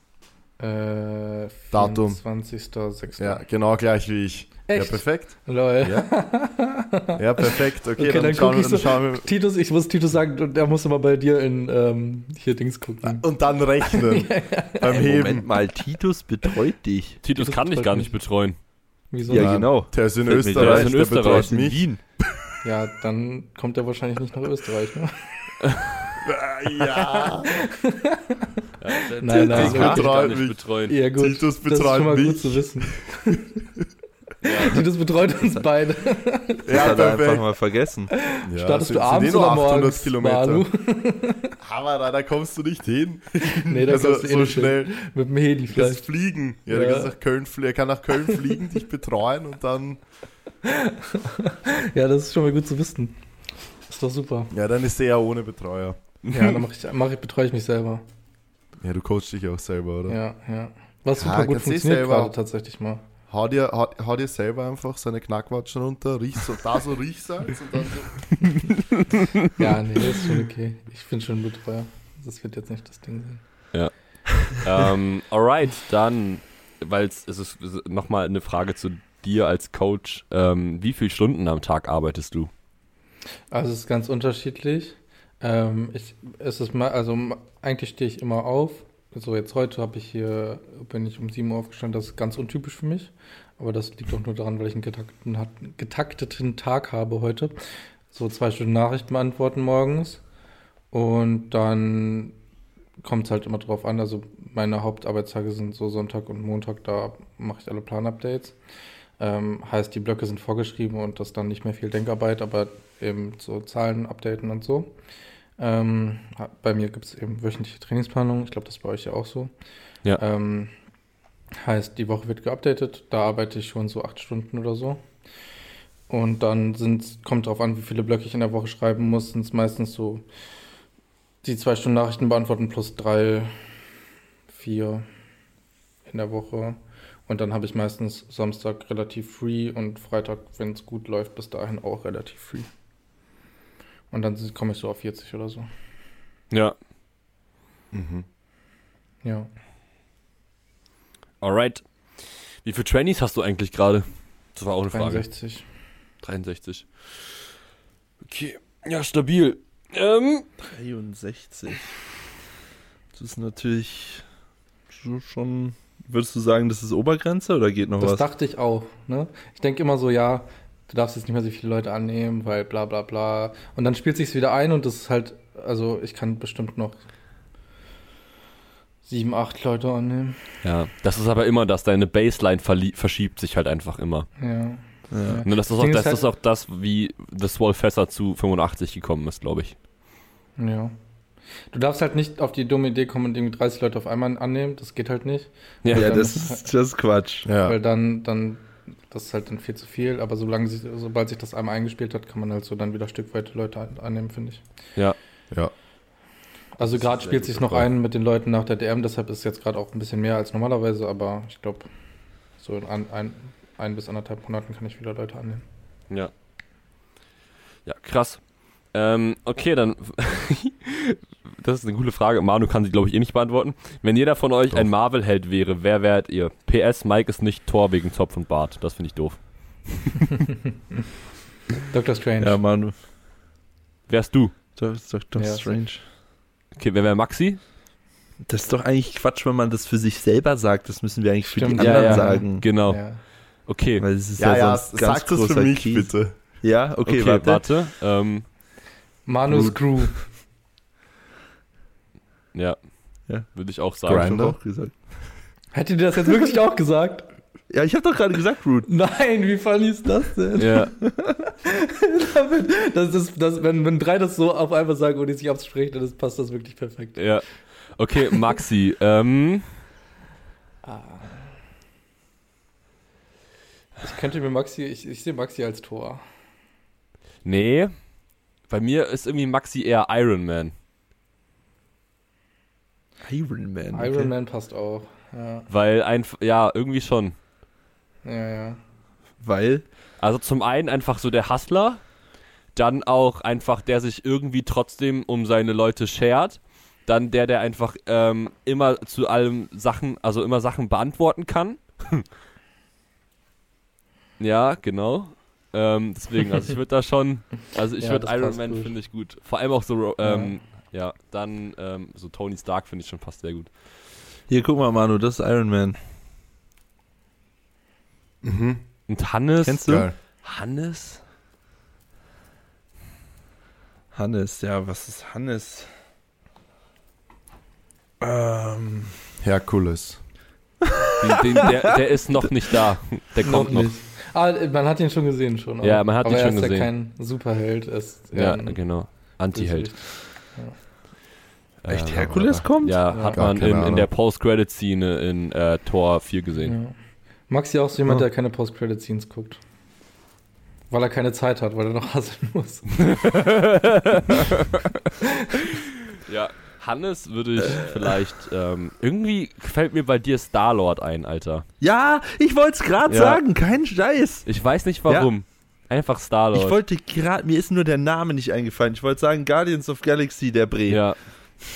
Äh, Datum. 24.06. Ja, genau gleich wie ich. Echt? Ja, perfekt. Lol. Ja, ja perfekt. Okay, Okay, dann, dann schauen, dann so- schauen wir. Titus, ich muss Titus sagen, der musste mal bei dir in ähm, hier Dings gucken. Und dann rechnen. [LAUGHS] beim Ey, Heben. Moment mal, Titus betreut dich. Titus Das kann dich gar mich. nicht betreuen. Wieso? Ja, Nein. genau. Der ist in Fällt Österreich, der ist in der Österreich, betreut in mich. Wien. [LAUGHS] Ja, dann kommt er wahrscheinlich nicht nach Österreich, ne? Ja, [LAUGHS] Nein, nein, nicht mich. betreuen. Ja, gut. Titus das ist betreut schon mal mich. gut zu wissen. [LAUGHS] Titus betreut [LAUGHS] uns beide. Das ja hat er einfach mal vergessen. Ja, Startest sind- du abends eh oder 800 morgens, Kilometer. Manu? Aber da, da kommst du nicht hin. [LAUGHS] Nee, da also kommst du eh so nicht hin. schnell. Mit dem Heli Das vielleicht. Fliegen. Ja, Ja. Der, kann nach Köln, er kann nach Köln [LAUGHS] fliegen, dich betreuen und dann. Ja, das ist schon mal gut zu wissen. Ist doch super. Ja, dann ist er ja ohne Betreuer. Ja, dann mach ich, mach ich, betreue ich mich selber. Ja, du coachst dich auch selber, oder? Ja, ja. Was Ja, super gut kannst eh funktioniert selber. gerade tatsächlich mal. Hau dir, hau, hau dir selber einfach seine Knackwatschen runter, riech so, da so Riechsalz und dann so. [LAUGHS] Ja, nee, das ist schon [LAUGHS] okay. Ich finde schon Betreuer. Das wird jetzt nicht das Ding sein. ähm, alright, dann, weil es ist nochmal eine Frage zu dir als Coach. Ähm, wie viele Stunden am Tag arbeitest du? Also es ist ganz unterschiedlich. Ähm, ich, es ist mal, also eigentlich stehe ich immer auf. So jetzt heute habe ich hier, bin ich um 7 Uhr aufgestanden, das ist ganz untypisch für mich. Aber das liegt auch nur daran, weil ich einen getakteten, getakteten Tag habe heute. So zwei Stunden Nachrichten beantworten morgens. Und dann kommt es halt immer drauf an. Also meine Hauptarbeitstage sind so Sonntag und Montag, da mache ich alle Planupdates. Ähm, heißt, die Blöcke sind vorgeschrieben und das dann nicht mehr viel Denkarbeit, aber eben so Zahlen updaten und so. Ähm, bei mir gibt es eben wöchentliche Trainingsplanung. Ich glaube, das ist bei euch ja auch so. Ja. Ähm, heißt, die Woche wird geupdatet. Da arbeite ich schon so acht Stunden oder so. Und dann sind, kommt drauf an, wie viele Blöcke ich in der Woche schreiben muss. Sind es meistens so die zwei Stunden Nachrichten beantworten plus drei, vier in der Woche. Und dann habe ich meistens Samstag relativ free und Freitag, wenn es gut läuft, bis dahin auch relativ free. Und dann komme ich so auf 40 oder so. Ja. Mhm. Ja. Alright. Wie viele Trainees hast du eigentlich gerade? Das war auch eine Frage. 63. 63. Okay. Ja, stabil. Ähm, 63. Das ist natürlich so schon. Würdest du sagen, das ist Obergrenze oder geht noch Das was? dachte ich auch. Ne? Ich denke immer so, ja, du darfst jetzt nicht mehr so viele Leute annehmen, weil bla bla bla. Und dann spielt sich's wieder ein und das ist halt, also ich kann bestimmt noch sieben, acht Leute annehmen. ja, das ist aber immer das. Deine Baseline verschiebt sich halt einfach immer. Ja. Ja. Ne, das ist, auch, das ist halt- ist auch das, wie das Swall Fässer zu 85 gekommen ist, glaube ich. Ja. Du darfst halt nicht auf die dumme Idee kommen und irgendwie 30 Leute auf einmal annehmen. Das geht halt nicht. Ja, Ja, dann- das ist, das ist Quatsch. Ja. Weil dann, dann, das ist halt dann viel zu viel. Aber solange sich, sobald sich das einmal eingespielt hat, kann man halt so dann wieder stückweise Leute an- annehmen, finde ich. ja. Also Das gerade spielt sich noch ein mit den Leuten nach der DM, deshalb ist es jetzt gerade auch ein bisschen mehr als normalerweise, aber ich glaube, so in ein, ein, ein bis anderthalb Monaten kann ich wieder Leute annehmen. Ja. Ja, krass. Ähm, okay, dann. [LAUGHS] das ist eine coole Frage. Manu kann sie, glaube ich, eh nicht beantworten. Wenn jeder von euch Doch. ein Marvel-Held wäre, wer wärt ihr? PS, Mike ist nicht Tor wegen Zopf und Bart. Das finde ich doof. [LAUGHS] Doctor Strange. Ja, Mann. Wärst du? Das ist doch Ja, strange. Okay, wer wäre Maxi? Das ist doch eigentlich Quatsch, wenn man das für sich selber sagt. Das müssen wir eigentlich für Stimmt, die ja, anderen ja. sagen. Genau. Ja. Okay. Weil es ist Ja, ja, ja, sonst ganz sag das für mich Kies. bitte. Ja, okay, Okay, warte. warte. Ähm, Manus. Crew. ja. Ja. Würde ich auch sagen. Hab Grinder? doch auch gesagt. Hättet ihr das jetzt wirklich auch gesagt? Ja, ich habe doch gerade gesagt, Root. Nein, wie funny ist das denn? Ja. [LAUGHS] das ist, das, wenn, wenn drei das so auf einmal sagen, ohne sich abzusprechen, dann passt das wirklich perfekt. ja. Okay, Maxi. ähm, Ich könnte mir Maxi, ich, ich sehe Maxi als Tor. nee. Bei mir ist irgendwie Maxi eher Iron Man. Iron Man. okay. Iron Man passt auch. Ja, Weil einfach, ja, irgendwie schon. ja, ja. Weil? Also zum einen einfach so der Hustler, dann auch einfach der sich irgendwie trotzdem um seine Leute schert, dann der, der einfach ähm, immer zu allem Sachen, also immer Sachen beantworten kann. [LAUGHS] ja, genau. Ähm, deswegen, also ich würde da schon, also ich Ja, würde Iron Man finde ich gut. Vor allem auch so, ähm, ja. dann ähm, so Tony Stark finde ich schon fast sehr gut. Hier, guck mal, Manu, das ist Iron Man. Mhm. Und Hannes, Kennst du? Geil. Hannes? Hannes, ja, was ist Hannes? Ähm, Herkules. Den, den, der, der ist noch nicht da. Der kommt noch. nicht. Ah, man hat ihn schon gesehen schon. auch. Ja, man hat Aber ihn er schon ist gesehen. ja kein Superheld. Er ist Ja, genau. Anti-Held. Bösewicht. Echt, Herkules kommt? Ja, Ja. hat man in, in der Post-Credit-Szene in äh, Tor 4 gesehen. Ja. Maxi auch so jemand, der keine Post-Credit-Scenes guckt. Weil er keine Zeit hat, weil er noch [LAUGHS] hasseln muss. [LAUGHS] Ja. Hannes würde ich vielleicht, ähm, irgendwie fällt mir bei dir Star-Lord ein, Alter. Ja, ich wollte es gerade Ja. sagen, kein Scheiß. Ich weiß nicht warum. Einfach Star-Lord. Ich wollte gerade, mir ist nur der Name nicht eingefallen. Ich wollte sagen Guardians of Galaxy, der Bre. Ja.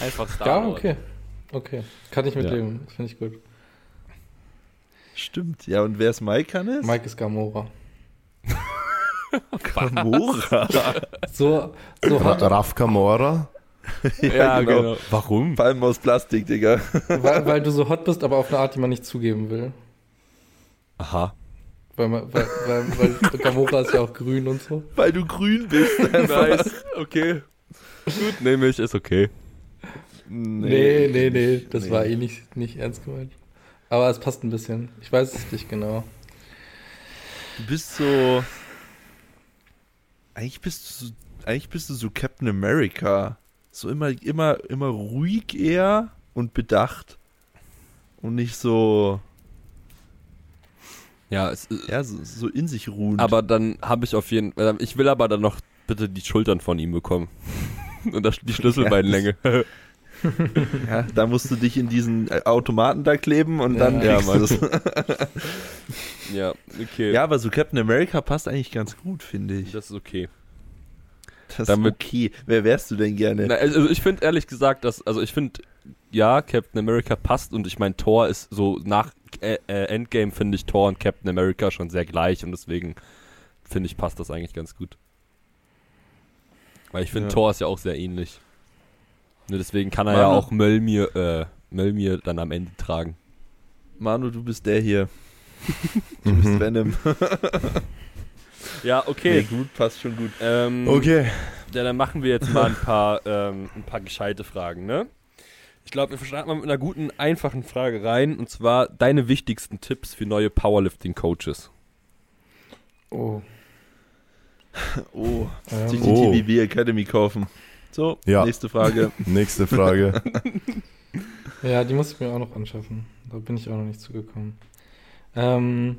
Einfach Ja, Star-Lord. okay. Okay. Kann ich mit Ja. dem. Das finde ich gut. Stimmt. Ja, und wer ist Mike Hannes? Mike ist Gamora. [LAUGHS] Gamora. So, so Ra hot, [LAUGHS] Kamora. Ja, genau. genau. Warum? Palmen aus Plastik, Digga. [LAUGHS] weil, weil du so hot bist, aber auf eine Art, die man nicht zugeben will. Aha. Weil, man, weil, weil, weil [LAUGHS] Gamora ist ja auch grün und so. Weil du grün bist. Nice. Okay. Gut, nehme ich, ist okay. Nee, nee, nee, das Nee. war eh nicht, nicht ernst gemeint. Aber es passt ein bisschen. Ich weiß es nicht genau. Du bist so. Eigentlich bist du so, eigentlich bist du so Captain America. So immer, immer, immer ruhig eher und bedacht. Und nicht so, Ja, es, ja, so, so in sich ruhend. aber dann habe ich auf jeden Fall, ich will aber dann noch bitte die Schultern von ihm bekommen. [LAUGHS] Und das, die Schlüsselbeinlänge. [LAUGHS] ja, da musst du dich in diesen äh, Automaten da kleben und dann Ja, du es. [LAUGHS] ja, okay. Ja, aber so Captain America passt eigentlich ganz gut, finde ich. Das ist okay. Das damit- ist okay. Wer wärst du denn gerne? Na, also ich finde ehrlich gesagt, dass, also ich finde, ja, Captain America passt und ich meine, Thor ist so nach äh, äh, Endgame finde ich Thor und Captain America schon sehr gleich und deswegen finde ich, passt das eigentlich ganz gut. Weil ich finde, Ja. Thor ist ja auch sehr ähnlich. Nur deswegen kann er ja Manu- auch Mölmir, äh, Mölmir dann am Ende tragen. Manu, du bist der hier. [LAUGHS] Du bist Mhm. Venom. [LAUGHS] Ja, Nee, okay. gut, passt schon gut. Ähm, Okay. Ja, dann machen wir jetzt mal ein paar, [LAUGHS] ähm, ein paar gescheite Fragen, ne? Ich glaube, wir starten mal mit einer guten, einfachen Frage rein. Und zwar deine wichtigsten Tipps für neue Powerlifting-Coaches. Oh. [LAUGHS] Oh, Ähm, sich Oh. die TVB Academy kaufen. So, Ja. nächste Frage. [LAUGHS] Nächste Frage. Ja, die muss ich mir auch noch anschaffen. Da bin ich auch noch nicht zugekommen. Ähm,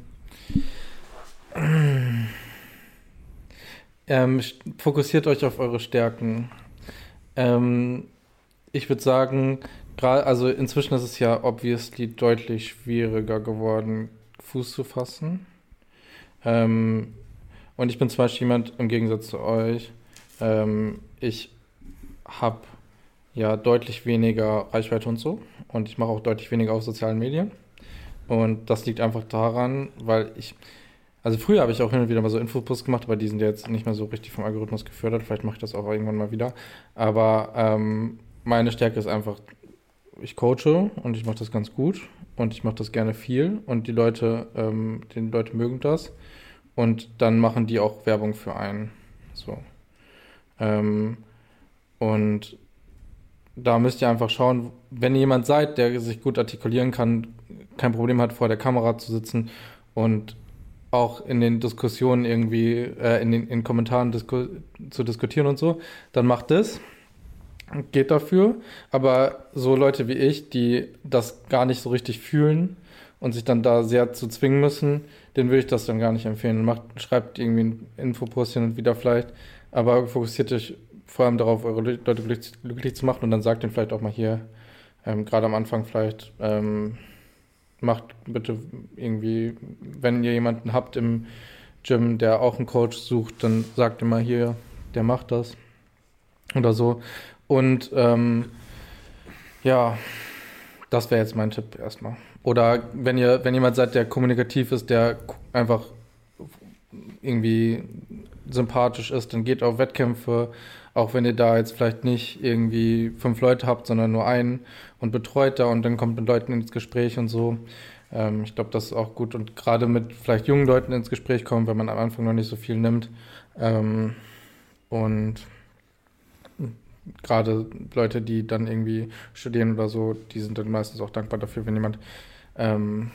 ähm, fokussiert euch auf eure Stärken. Ähm, ich würde sagen, also inzwischen ist es ja obviously deutlich schwieriger geworden, Fuß zu fassen. Ähm, und ich bin zum Beispiel jemand im Gegensatz zu euch. Ähm, ich habe ja deutlich weniger Reichweite und so. Und ich mache auch deutlich weniger auf sozialen Medien. Und das liegt einfach daran, weil ich, also früher habe ich auch hin und wieder mal so Infoposts gemacht, aber die sind ja jetzt nicht mehr so richtig vom Algorithmus gefördert. Vielleicht mache ich das auch irgendwann mal wieder. Aber ähm, meine Stärke ist einfach, ich coache und ich mache das ganz gut und ich mache das gerne viel und die Leute, ähm, die Leute mögen das und dann machen die auch Werbung für einen. So. Ähm, und da müsst ihr einfach schauen, wenn ihr jemand seid, der sich gut artikulieren kann, kein Problem hat, vor der Kamera zu sitzen und auch in den Diskussionen irgendwie, äh, in den in Kommentaren disku zu diskutieren und so, dann macht das, geht dafür. Aber so Leute wie ich, die das gar nicht so richtig fühlen und sich dann da sehr zu zwingen müssen, denen würde ich das dann gar nicht empfehlen. Macht, schreibt irgendwie ein Infopost hin und wieder vielleicht, aber fokussiert euch vor allem darauf, eure Leute glücklich, glücklich zu machen und dann sagt ihnen vielleicht auch mal hier, ähm, gerade am Anfang vielleicht, ähm, macht bitte irgendwie, wenn ihr jemanden habt im Gym, der auch einen Coach sucht, dann sagt immer hier, der macht das oder so. Und ähm, ja, das wäre jetzt mein Tipp erstmal. Oder wenn ihr, wenn jemand seid, der kommunikativ ist, der einfach irgendwie sympathisch ist, dann geht auf Wettkämpfe, auch wenn ihr da jetzt vielleicht nicht irgendwie fünf Leute habt, sondern nur einen und betreut da und dann kommt mit Leuten ins Gespräch und so. Ähm, ich glaube, das ist auch gut und gerade mit vielleicht jungen Leuten ins Gespräch kommen, wenn man am Anfang noch nicht so viel nimmt. Ähm, und gerade Leute, die dann irgendwie studieren oder so, die sind dann meistens auch dankbar dafür, wenn jemand ähm,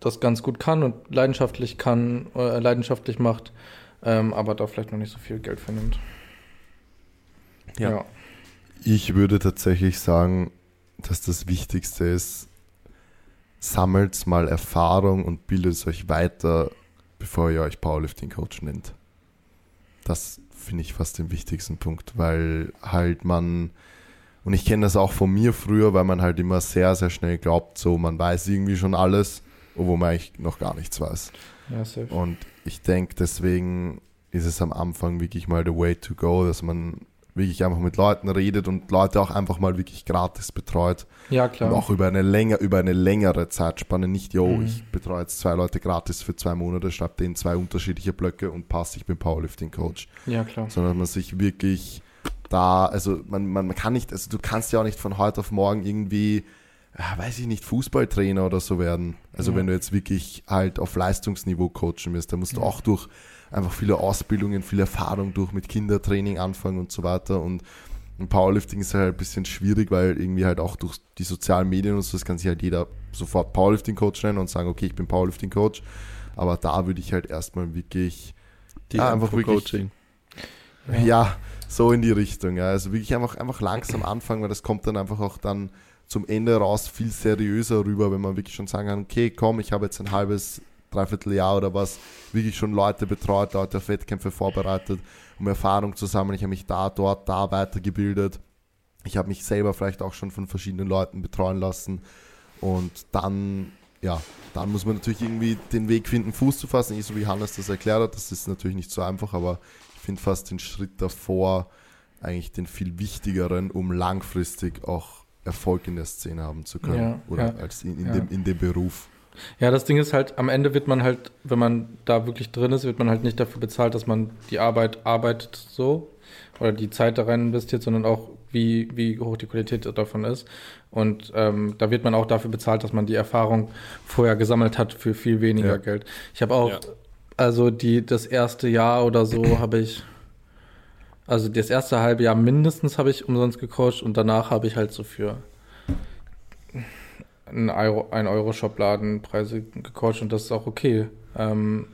das ganz gut kann und leidenschaftlich kann, äh, leidenschaftlich macht, ähm, aber da vielleicht noch nicht so viel Geld für nimmt. Ja. ja. Ich würde tatsächlich sagen, dass das Wichtigste ist, sammelt mal Erfahrung und bildet euch weiter, bevor ihr euch Powerlifting Coach nennt. Das finde ich fast den wichtigsten Punkt, weil halt man, und ich kenne das auch von mir früher, weil man halt immer sehr, sehr schnell glaubt, so man weiß irgendwie schon alles, obwohl man eigentlich noch gar nichts weiß. Ja. Und ich denke, deswegen ist es am Anfang wirklich mal the way to go, dass man wirklich einfach mit Leuten redet und Leute auch einfach mal wirklich gratis betreut. Ja, klar. Und auch über eine, länger, über eine längere Zeitspanne. Nicht, yo, Mhm. ich betreue jetzt zwei Leute gratis für zwei Monate, schreibe denen zwei unterschiedliche Blöcke und passt, ich bin Powerlifting-Coach. Ja, klar. Sondern man sich wirklich da, also man, man, man kann nicht, also du kannst ja auch nicht von heute auf morgen irgendwie, weiß ich nicht, Fußballtrainer oder so werden. Also Ja. wenn du jetzt wirklich halt auf Leistungsniveau coachen wirst, dann musst du Ja. auch durch einfach viele Ausbildungen, viel Erfahrung durch mit Kindertraining anfangen und so weiter. Und im Powerlifting ist halt ein bisschen schwierig, weil irgendwie halt auch durch die sozialen Medien und so, das kann sich halt jeder sofort Powerlifting-Coach nennen und sagen, okay, ich bin Powerlifting-Coach. Aber da würde ich halt erstmal wirklich Die Ja, einfach wirklich- Coaching. ja. so in die Richtung. Ja. Also wirklich einfach, einfach langsam anfangen, weil das kommt dann einfach auch dann zum Ende raus viel seriöser rüber, wenn man wirklich schon sagen kann, okay, komm, ich habe jetzt ein halbes, dreiviertel Jahr oder was, wirklich schon Leute betreut, Leute auf Wettkämpfe vorbereitet, um Erfahrung zu sammeln. Ich habe mich da, dort, da weitergebildet. Ich habe mich selber vielleicht auch schon von verschiedenen Leuten betreuen lassen. Und dann, ja, dann muss man natürlich irgendwie den Weg finden, Fuß zu fassen. Eh, so wie Hannes das erklärt hat, das ist natürlich nicht so einfach, aber ich finde fast den Schritt davor eigentlich den viel wichtigeren, um langfristig auch Erfolg in der Szene haben zu können. Ja, oder ja, als in, in, ja. dem, in dem Beruf. Ja, das Ding ist halt, am Ende wird man halt, wenn man da wirklich drin ist, wird man halt nicht dafür bezahlt, dass man die Arbeit arbeitet so oder die Zeit da rein investiert, sondern auch, wie, wie hoch die Qualität davon ist. Und ähm, da wird man auch dafür bezahlt, dass man die Erfahrung vorher gesammelt hat für viel weniger Ja. Geld. Ich habe auch, Ja. also die, das erste Jahr oder so [CLEARS THROAT] habe ich, also das erste halbe Jahr mindestens habe ich umsonst gecoacht und danach habe ich halt so für einen Euro, ein Euro-Shop-Laden Preise gecoacht und das ist auch okay. Ähm,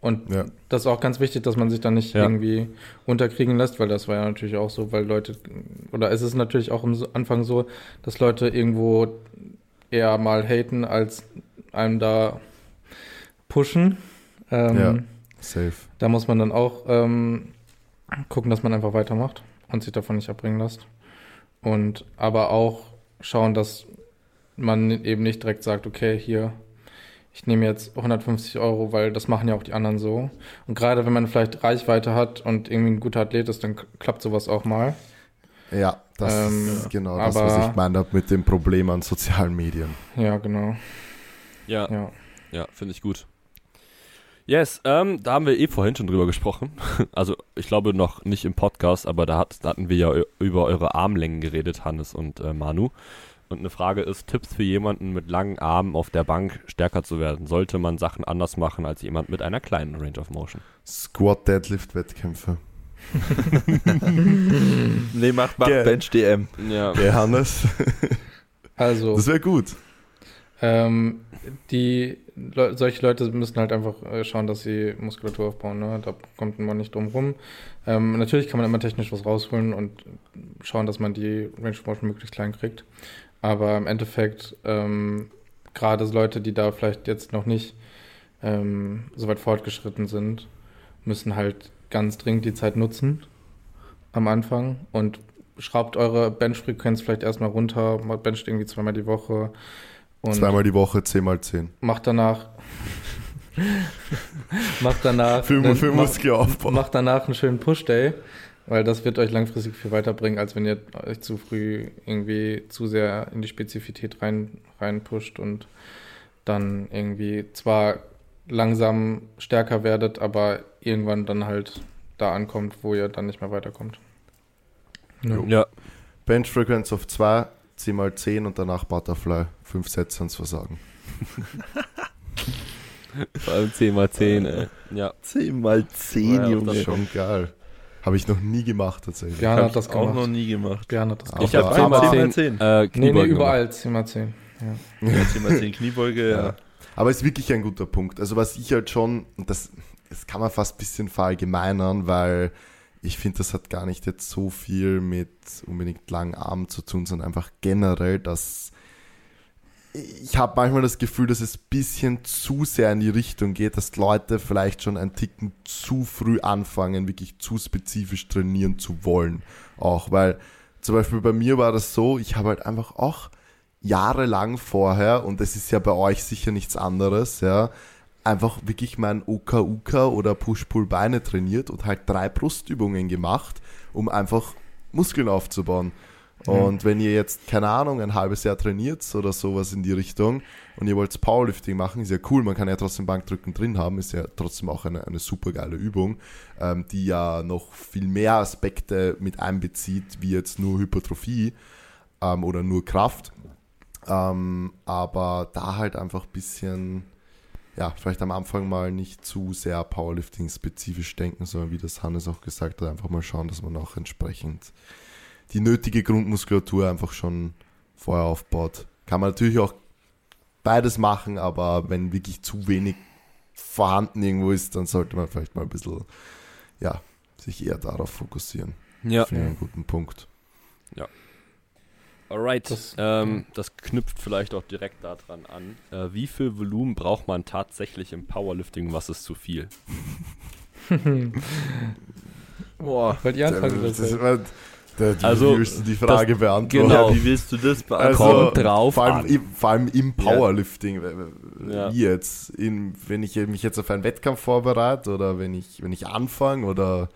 und Ja. das ist auch ganz wichtig, dass man sich dann nicht Ja. irgendwie unterkriegen lässt, weil das war ja natürlich auch so, weil Leute, oder es ist natürlich auch am Anfang so, dass Leute irgendwo eher mal haten, als einem da pushen. Ähm, Ja. Safe. Da muss man dann auch ähm, gucken, dass man einfach weitermacht und sich davon nicht abbringen lässt. Und aber auch schauen, dass man eben nicht direkt sagt, okay, hier, ich nehme jetzt 150 Euro, weil das machen ja auch die anderen so. Und gerade wenn man vielleicht Reichweite hat und irgendwie ein guter Athlet ist, dann klappt sowas auch mal. Ja, das Ähm, ist genau das, aber- was ich meine mit dem Problem an sozialen Medien. Ja, genau. Ja, Ja. ja, finde ich gut. Yes, ähm, da haben wir eh vorhin schon drüber gesprochen. [LAUGHS] Also ich glaube noch nicht im Podcast, aber da, hat, da hatten wir ja über eure Armlängen geredet, Hannes und äh, Manu. Und eine Frage ist, Tipps für jemanden mit langen Armen auf der Bank stärker zu werden. Sollte man Sachen anders machen als jemand mit einer kleinen Range of Motion? Squat, Deadlift, Wettkämpfe. [LAUGHS] Nee, macht, Ge- Bench DM. Ja, Der Hannes, [LAUGHS] Also, das wäre gut. Ähm, die Le solche Leute müssen halt einfach äh, schauen, dass sie Muskulatur aufbauen. Ne? Da kommt man nicht drum rum. Ähm, natürlich kann man immer technisch was rausholen und schauen, dass man die Range of Motion möglichst klein kriegt. Aber im Endeffekt, ähm, gerade Leute, die da vielleicht jetzt noch nicht ähm, so weit fortgeschritten sind, müssen halt ganz dringend die Zeit nutzen am Anfang und schraubt eure Benchfrequenz vielleicht erstmal runter, bencht irgendwie zweimal die Woche. Und Zweimal die Woche, 10 mal 10. macht danach [LAUGHS] macht danach Für, einen- für macht, Muskelaufbau. macht danach einen schönen Push-Day, weil das wird euch langfristig viel weiterbringen, als wenn ihr euch zu früh irgendwie zu sehr in die Spezifität rein, rein pusht und dann irgendwie zwar langsam stärker werdet, aber irgendwann dann halt da ankommt, wo ihr dann nicht mehr weiterkommt. Jo. Ja, Benchfrequenz auf 2, 10 mal 10 und danach Butterfly. Fünf Sätze ans Versagen. [LAUGHS] vor allem 10 mal 10, ey. Ja. 10 mal 10, Ja, Junge. das Das ist schon geil. Habe ich noch nie gemacht tatsächlich. Björn hat das ich auch noch gemacht. nie gemacht. Björn hat das gemacht. Ich habe aber- 10 mal aber- 10, 10 äh, Nee, nee, überall 10 mal 10. Ja. Ja, 10 mal 10 Kniebeuge, ja. Ja. Aber ist wirklich ein guter Punkt. Also was ich halt schon, und das, das kann man fast ein bisschen verallgemeinern, weil ich finde, das hat gar nicht jetzt so viel mit unbedingt langen Armen zu tun, sondern einfach generell, dass ich habe manchmal das Gefühl, dass es ein bisschen zu sehr in die Richtung geht, dass Leute vielleicht schon einen Ticken zu früh anfangen, wirklich zu spezifisch trainieren zu wollen. Auch weil zum Beispiel bei mir war das so, ich habe halt einfach auch jahrelang vorher, und das ist ja bei euch sicher nichts anderes, ja, einfach wirklich mein OKUK oder Push-Pull-Beine trainiert und halt drei Brustübungen gemacht, um einfach Muskeln aufzubauen. Und wenn ihr jetzt, keine Ahnung, ein halbes Jahr trainiert oder sowas in die Richtung und ihr wollt Powerlifting machen, ist ja cool, man kann ja trotzdem Bankdrücken drin haben, ist ja trotzdem auch eine, eine super geile Übung, ähm, die ja noch viel mehr Aspekte mit einbezieht, wie jetzt nur Hypertrophie ähm, oder nur Kraft. Ähm, aber da halt einfach ein bisschen, ja, vielleicht am Anfang mal nicht zu sehr Powerlifting-spezifisch denken, sondern wie das Hannes auch gesagt hat, einfach mal schauen, dass man auch entsprechend die nötige Grundmuskulatur einfach schon vorher aufbaut. Kann man natürlich auch beides machen, aber wenn wirklich zu wenig vorhanden irgendwo ist, dann sollte man vielleicht mal ein bisschen, ja, sich eher darauf fokussieren. Ja, Finde ich einen guten Punkt. alright. Das- Das, ähm, das knüpft vielleicht auch direkt daran an. Äh, wie viel Volumen braucht man tatsächlich im Powerlifting? Was ist zu viel? [LAUGHS] Boah. Wollt ihr anfangen? Das Das wie Also, willst du die Frage beantworten? genau. Wie willst du das beantworten? Also, Kommt drauf vor allem, an. im, vor allem im Powerlifting. Ja. Wie jetzt? In, wenn ich mich jetzt auf einen Wettkampf vorbereite oder wenn ich, wenn ich anfange oder.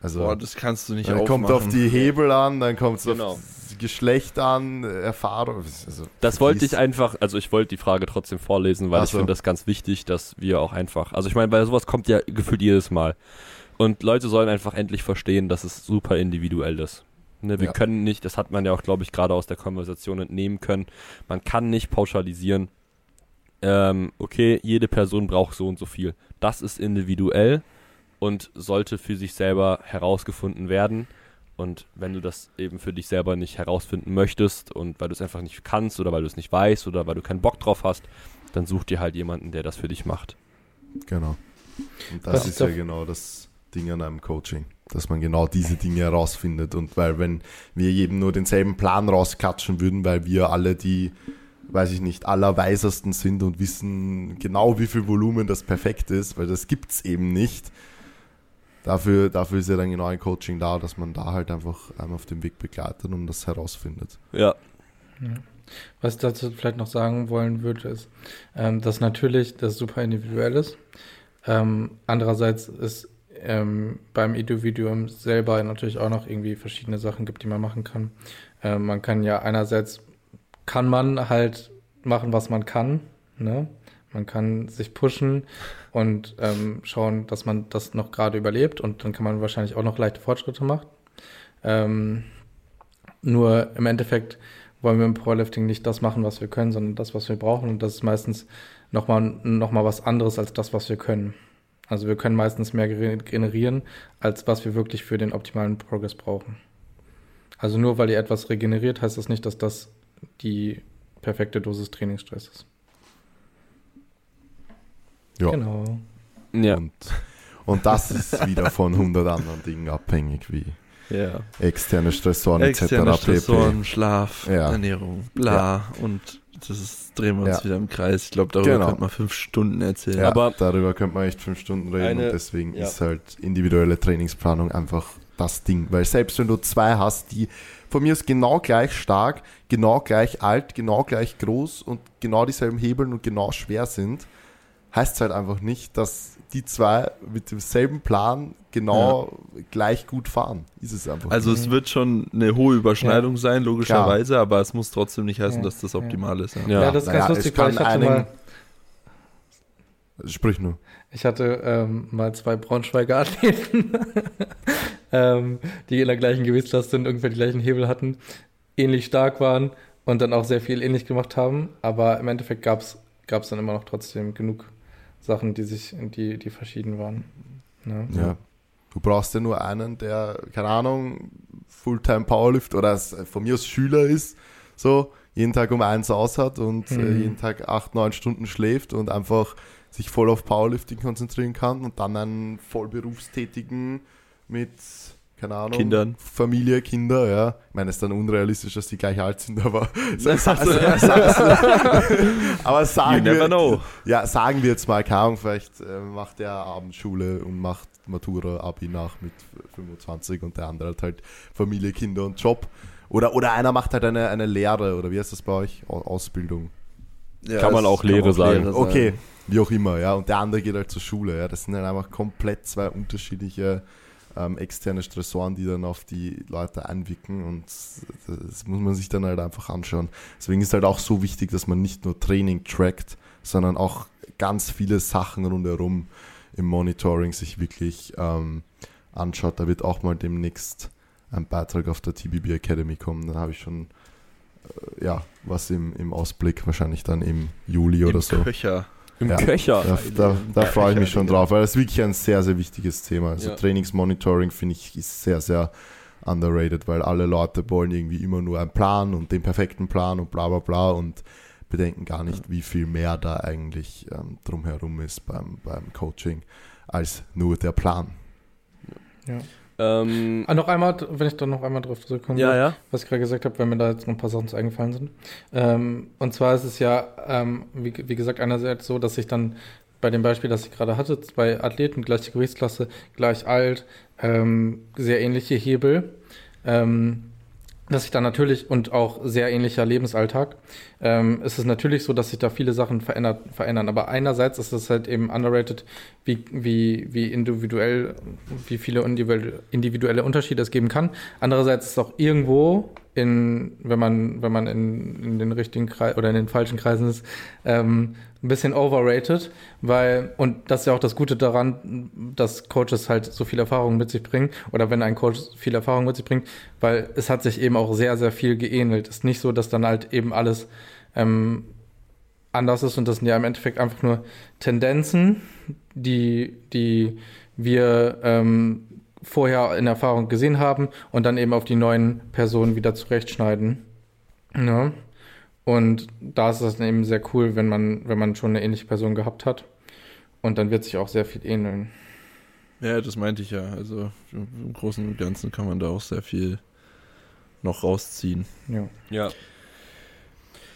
Also, Boah, das kannst du nicht dann aufmachen. kommt auf die Hebel an, dann kommt es Genau. auf das Geschlecht an, Erfahrung. Also, Das wollte ich einfach, also ich wollte die Frage trotzdem vorlesen, weil Ach ich so. finde das ganz wichtig, dass wir auch einfach, also ich meine, bei sowas kommt ja gefühlt jedes Mal. Und Leute sollen einfach endlich verstehen, dass es super individuell ist. Ne, wir Ja. können nicht, das hat man ja auch, glaube ich, gerade aus der Konversation entnehmen können, man kann nicht pauschalisieren, ähm, okay, jede Person braucht so und so viel. Das ist individuell und sollte für sich selber herausgefunden werden. Und wenn du das eben für dich selber nicht herausfinden möchtest und weil du es einfach nicht kannst oder weil du es nicht weißt oder weil du keinen Bock drauf hast, dann such dir halt jemanden, der das für dich macht. Genau. Und das Was ist ja genau das Ding an einem Coaching, dass man genau diese Dinge herausfindet. Und weil, wenn wir jedem nur denselben Plan rauskatschen würden, weil wir alle die, weiß ich nicht, allerweisesten sind und wissen genau, wie viel Volumen das perfekt ist, weil das gibt es eben nicht. Dafür, dafür ist ja dann genau ein Coaching da, dass man da halt einfach einem auf dem Weg begleitet und das herausfindet. Ja. Was ich dazu vielleicht noch sagen wollen würde, ist, ähm, dass natürlich das super individuell ist. Ähm, andererseits ist ähm, beim Individuum selber natürlich auch noch irgendwie verschiedene Sachen gibt, die man machen kann. Ähm, man kann ja einerseits, kann man halt machen, was man kann. Ne? Man kann sich pushen und ähm, schauen, dass man das noch gerade überlebt und dann kann man wahrscheinlich auch noch leichte Fortschritte machen. Ähm, nur im Endeffekt wollen wir im Powerlifting nicht das machen, was wir können, sondern das, was wir brauchen. Und das ist meistens nochmal noch mal was anderes als das, was wir können. Also wir können meistens mehr generieren, als was wir wirklich für den optimalen Progress brauchen. Also nur weil ihr etwas regeneriert, heißt das nicht, dass das die perfekte Dosis Trainingsstress ist. Ja. Genau. Ja. Und, und das ist wieder von 100 anderen Dingen abhängig, wie ja. externe Stressoren externe etc. Stressoren, PP. Schlaf, ja. Ernährung, bla ja. und das ist, drehen wir uns Ja. wieder im Kreis. Ich glaube, darüber Genau. könnte man fünf Stunden erzählen. Ja, Aber- darüber könnte man echt fünf Stunden reden Eine- und deswegen ja. ist halt individuelle Trainingsplanung einfach das Ding. Weil selbst wenn du zwei hast, die von mir ist genau gleich stark, genau gleich alt, genau gleich groß und genau dieselben Hebeln und genau schwer sind, heißt es halt einfach nicht, dass die zwei mit demselben Plan genau gleich gut fahren. Ist es einfach. Also es wird schon eine hohe Überschneidung sein, logischerweise, aber es muss trotzdem nicht heißen, Ja. dass das optimal ist. Ja. Ja. Ja, das ist naja, ganz lustig, weil kann ich hatte einen- mal. Sprich nur. ich hatte ähm, mal zwei Braunschweiger Athleten, [LAUGHS] ähm, die in der gleichen Gewichtsklasse und ungefähr die gleichen Hebel hatten, ähnlich stark waren und dann auch sehr viel ähnlich gemacht haben. Aber im Endeffekt gab es dann immer noch trotzdem genug Sachen, die sich, die, die verschieden waren. Ne? Ja. Du brauchst ja nur einen, der, keine Ahnung, Fulltime Powerlift oder als- von mir aus Schüler ist, so, jeden Tag um eins aus hat und äh, Mhm. jeden Tag acht, neun Stunden schläft und einfach sich voll auf Powerlifting konzentrieren kann und dann einen Vollberufstätigen mit, keine Ahnung, Kindern. Familie, Kinder, ja. Ich meine, es ist dann unrealistisch, dass die gleich alt sind, aber, sa- sa- sa- aber You sagen never wir, know. ja, sagen wir jetzt mal, keine Ahnung, vielleicht äh, macht der Abendschule und macht Matura, Abi nach mit 25 und der andere hat halt Familie, Kinder und Job. Oder, oder einer macht halt eine, eine Lehre, oder wie heißt das bei euch? Au- Ausbildung. Ja, Kann man auch Lehre sagen. Okay, wie auch immer, ja. Und der andere geht halt zur Schule, ja. Das sind halt einfach komplett zwei unterschiedliche ähm, externe Stressoren, die dann auf die Leute einwirken und das muss man sich dann halt einfach anschauen. Deswegen ist halt auch so wichtig, dass man nicht nur Training trackt, sondern auch ganz viele Sachen rundherum im Monitoring sich wirklich ähm, anschaut. Da wird auch mal demnächst ein Beitrag auf der TBB Academy kommen. Dann habe ich schon äh, ja, was im, im Ausblick, wahrscheinlich dann im Juli oder Im so. Köcher. Im Ja. Köcher. Da, da, da freue ich mich schon drauf, weil das ist wirklich ein sehr, sehr wichtiges Thema. Also Ja. Trainingsmonitoring finde ich ist sehr, sehr underrated, weil alle Leute wollen irgendwie immer nur einen Plan und den perfekten Plan und bla bla bla und bedenken gar nicht, wie viel mehr da eigentlich ähm, drumherum ist beim, beim Coaching als nur der Plan. Ähm, Ah, noch einmal, wenn ich dann noch einmal drauf zurückkomme, ja, ja. was ich gerade gesagt habe, weil mir da jetzt noch ein paar Sachen zu eingefallen sind. Ähm, und zwar ist es ja, ähm, wie, wie gesagt, einerseits so, dass ich dann bei dem Beispiel, das ich gerade hatte, zwei Athleten, gleiche Gewichtsklasse, gleich alt, ähm, sehr ähnliche Hebel, ähm, dass sich da natürlich und auch sehr ähnlicher Lebensalltag, ähm, ist es natürlich so, dass sich da viele Sachen verändert, verändern. Aber einerseits ist es halt eben underrated, wie, wie, wie individuell, wie viele individuelle, individuelle Unterschiede es geben kann. Andererseits ist es auch irgendwo in, wenn man, wenn man in, in den richtigen Kreis oder in den falschen Kreisen ist, ähm, ein bisschen overrated, weil, und das ist ja auch das Gute daran, dass Coaches halt so viel Erfahrung mit sich bringen, oder wenn ein Coach viel Erfahrung mit sich bringt, weil es hat sich eben auch sehr, sehr viel geähnelt. Es ist nicht so, dass dann halt eben alles ähm, anders ist und das sind ja im Endeffekt einfach nur Tendenzen, die, die wir ähm, vorher in Erfahrung gesehen haben und dann eben auf die neuen Personen wieder zurechtschneiden. Ja. Und da ist es eben sehr cool, wenn man, wenn man schon eine ähnliche Person gehabt hat. Und dann wird sich auch sehr viel ähneln. Ja, das meinte ich ja. Also im Großen und Ganzen kann man da auch sehr viel noch rausziehen. Ja. Ja.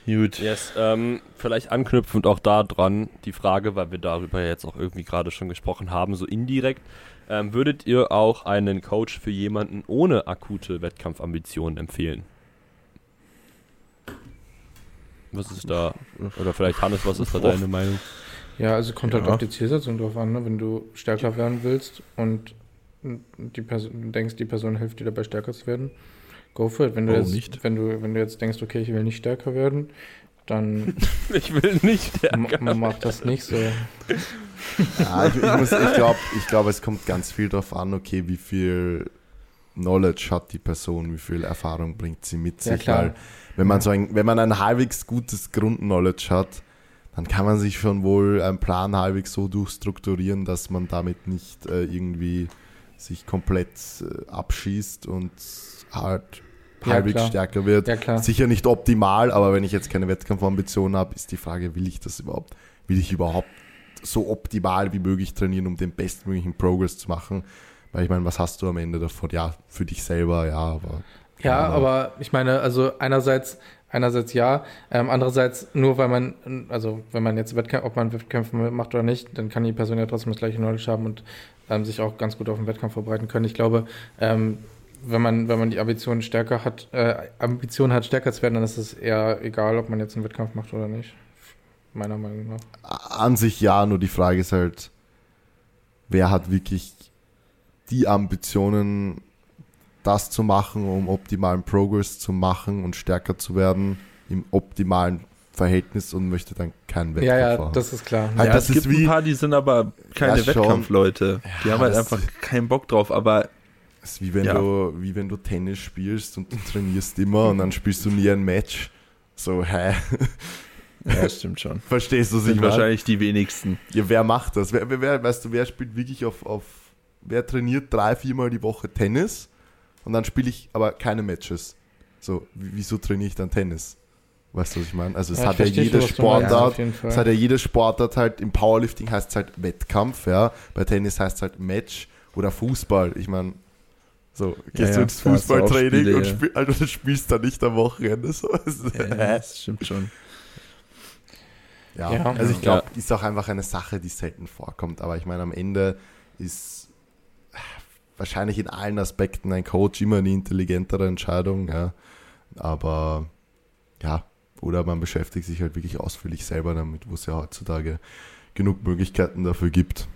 Gut. Yes, ähm, vielleicht anknüpfend auch da dran die Frage, weil wir darüber ja jetzt auch irgendwie gerade schon gesprochen haben, so indirekt. Ähm, würdet ihr auch einen Coach für jemanden ohne akute Wettkampfambitionen empfehlen? Was ist da, oder vielleicht Hannes, was ist da deine Meinung? Ja, also kommt halt Ja. auf die Zielsetzung drauf an, ne? wenn du stärker werden willst und die Person, denkst, die Person hilft dir dabei stärker zu werden, go for it. Wenn du, Warum jetzt, nicht? Wenn, du, wenn du jetzt denkst, okay, ich will nicht stärker werden, dann [LAUGHS] Ich will nicht ma- mach das nicht so. Ja, ich, ich, muss- ich glaube, ich glaub, es kommt ganz viel darauf an, okay, wie viel Knowledge hat die Person, wie viel Erfahrung bringt sie mit Ja, sich. klar. Weil wenn man so ein, wenn man ein halbwegs gutes Grundknowledge hat, dann kann man sich schon wohl einen Plan halbwegs so durchstrukturieren, dass man damit nicht äh, irgendwie sich komplett äh, abschießt und halt Ja, halbwegs klar. stärker wird. Ja. Sicher nicht optimal, aber wenn ich jetzt keine Wettkampfambition habe, ist die Frage, will ich das überhaupt? Will ich überhaupt so optimal wie möglich trainieren, um den bestmöglichen Progress zu machen. Weil ich meine, was hast du am Ende davon? Ja, für dich selber, ja, aber. Ja, aber ich meine, also einerseits, einerseits ja, ähm, andererseits nur weil man, also wenn man jetzt Wettkämpfe, ob man Wettkämpfe macht oder nicht, dann kann die Person ja trotzdem das gleiche Knowledge haben und ähm, sich auch ganz gut auf den Wettkampf vorbereiten können. Ich glaube, ähm, wenn man, wenn man die Ambition stärker hat, äh, Ambition hat, stärker zu werden, dann ist es eher egal, ob man jetzt einen Wettkampf macht oder nicht. Meiner Meinung nach. An sich ja, nur die Frage ist halt, wer hat wirklich die Ambitionen, das zu machen, um optimalen Progress zu machen und stärker zu werden im optimalen Verhältnis und möchte dann keinen Wettkampf Ja, ja, haben. das ist klar. Halt, ja, das es ist gibt wie- ein paar, die sind aber keine Ja. Wettkampfleute. die Ja, haben halt einfach keinen Bock drauf, aber Das ist wie wenn, Ja. du, wie wenn du Tennis spielst und du trainierst immer und dann spielst du nie ein Match. So, hä? [LAUGHS] ja, stimmt schon. Verstehst du, was ich sind meine? wahrscheinlich die wenigsten. Ja, wer macht das? Wer, wer- wer, weißt du, wer spielt wirklich auf, auf, wer trainiert drei, viermal die Woche Tennis und dann spiele ich aber keine Matches? So, wieso trainiere ich dann Tennis? Weißt du, was ich meine? Also es Ja, hat ja ich verstehe jede schon, was du meinst, Sportart, es hat ja jede Sportart halt, im Powerlifting heißt es halt Wettkampf, ja, bei Tennis heißt es halt Match oder Fußball. Ich meine, so, gehst ja, du ins Fußballtraining Spiele, und spiel, also, du spielst dann nicht am Wochenende. So. [LAUGHS] Ja, das stimmt schon. Ja, Ja. also ich glaube, ist auch einfach eine Sache, die selten vorkommt. Aber ich meine, am Ende ist wahrscheinlich in allen Aspekten ein Coach immer eine intelligentere Entscheidung. Ja. Aber ja, oder man beschäftigt sich halt wirklich ausführlich selber damit, wo es ja heutzutage genug Möglichkeiten dafür gibt.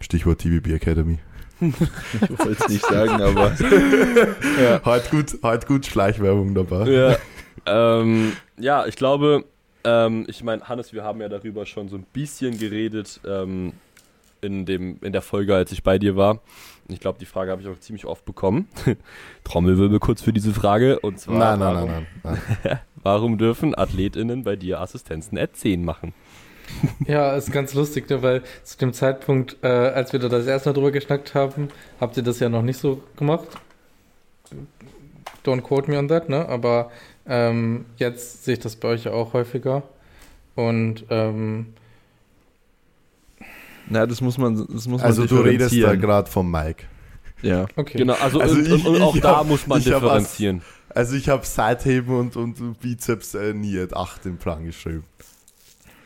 Stichwort TVB Academy. [LAUGHS] Ich wollte es nicht sagen, aber [LAUGHS] Ja. Heute gut, heute gut Schleichwerbung dabei. Ja, ähm, ja ich glaube, ähm, ich meine, Hannes, wir haben ja darüber schon so ein bisschen geredet ähm, in, dem, in der Folge, als ich bei dir war. Ich glaube, die Frage habe ich auch ziemlich oft bekommen. [LAUGHS] Trommelwirbel kurz für diese Frage. Und zwar, Nein, nein, warum, nein, nein, nein. [LAUGHS] warum dürfen AthletInnen bei dir Assistenzen at 10 machen? [LAUGHS] Ja, ist ganz lustig, ne, weil zu dem Zeitpunkt, äh, als wir da das erste Mal drüber geschnackt haben, habt ihr das ja noch nicht so gemacht. Don't quote me on that, ne? Aber ähm, jetzt sehe ich das bei euch ja auch häufiger. Und ähm, na, das muss man, das muss man Also du redest da differenzieren. gerade vom Mike. Ja. okay. Genau, also, Also und, ich- und, auch da hab- muss man ich hab differenzieren. Also ich habe Seitheben und, und Bizeps äh, nie at 8 im Plan geschrieben.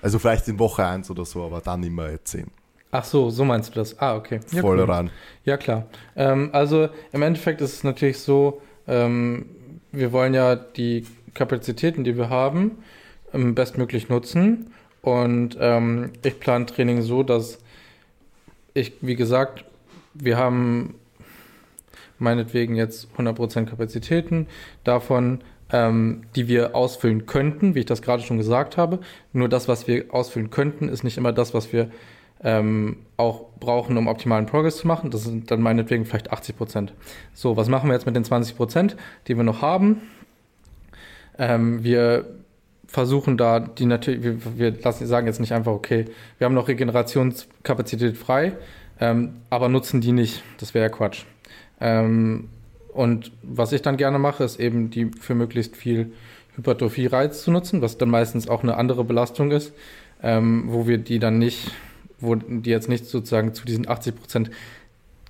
Also vielleicht in Woche 1 oder so, aber dann immer at 10. Ach so, so meinst du das. Ah, okay. Ja, Voll cool. ran. Ja, klar. Ähm, also im Endeffekt ist es natürlich so, ähm, wir wollen ja die Kapazitäten, die wir haben, ähm, bestmöglich nutzen. Und ähm, ich plane Training so, dass ich, wie gesagt, wir haben meinetwegen jetzt 100% Kapazitäten davon, ähm, die wir ausfüllen könnten, wie ich das gerade schon gesagt habe. Nur das, was wir ausfüllen könnten, ist nicht immer das, was wir ähm, auch brauchen, um optimalen Progress zu machen. Das sind dann meinetwegen vielleicht 80 Prozent. So, was machen wir jetzt mit den 20 Prozent, die wir noch haben? Ähm, wir versuchen da die natürlich, wir, wir lassen, sagen jetzt nicht einfach, okay, wir haben noch Regenerationskapazität frei, ähm, aber nutzen die nicht. Das wäre ja Quatsch. Ähm, und was ich dann gerne mache, ist eben die für möglichst viel Hypertrophie-Reiz zu nutzen, was dann meistens auch eine andere Belastung ist, ähm, wo wir die dann nicht, wo die jetzt nicht sozusagen zu diesen 80 Prozent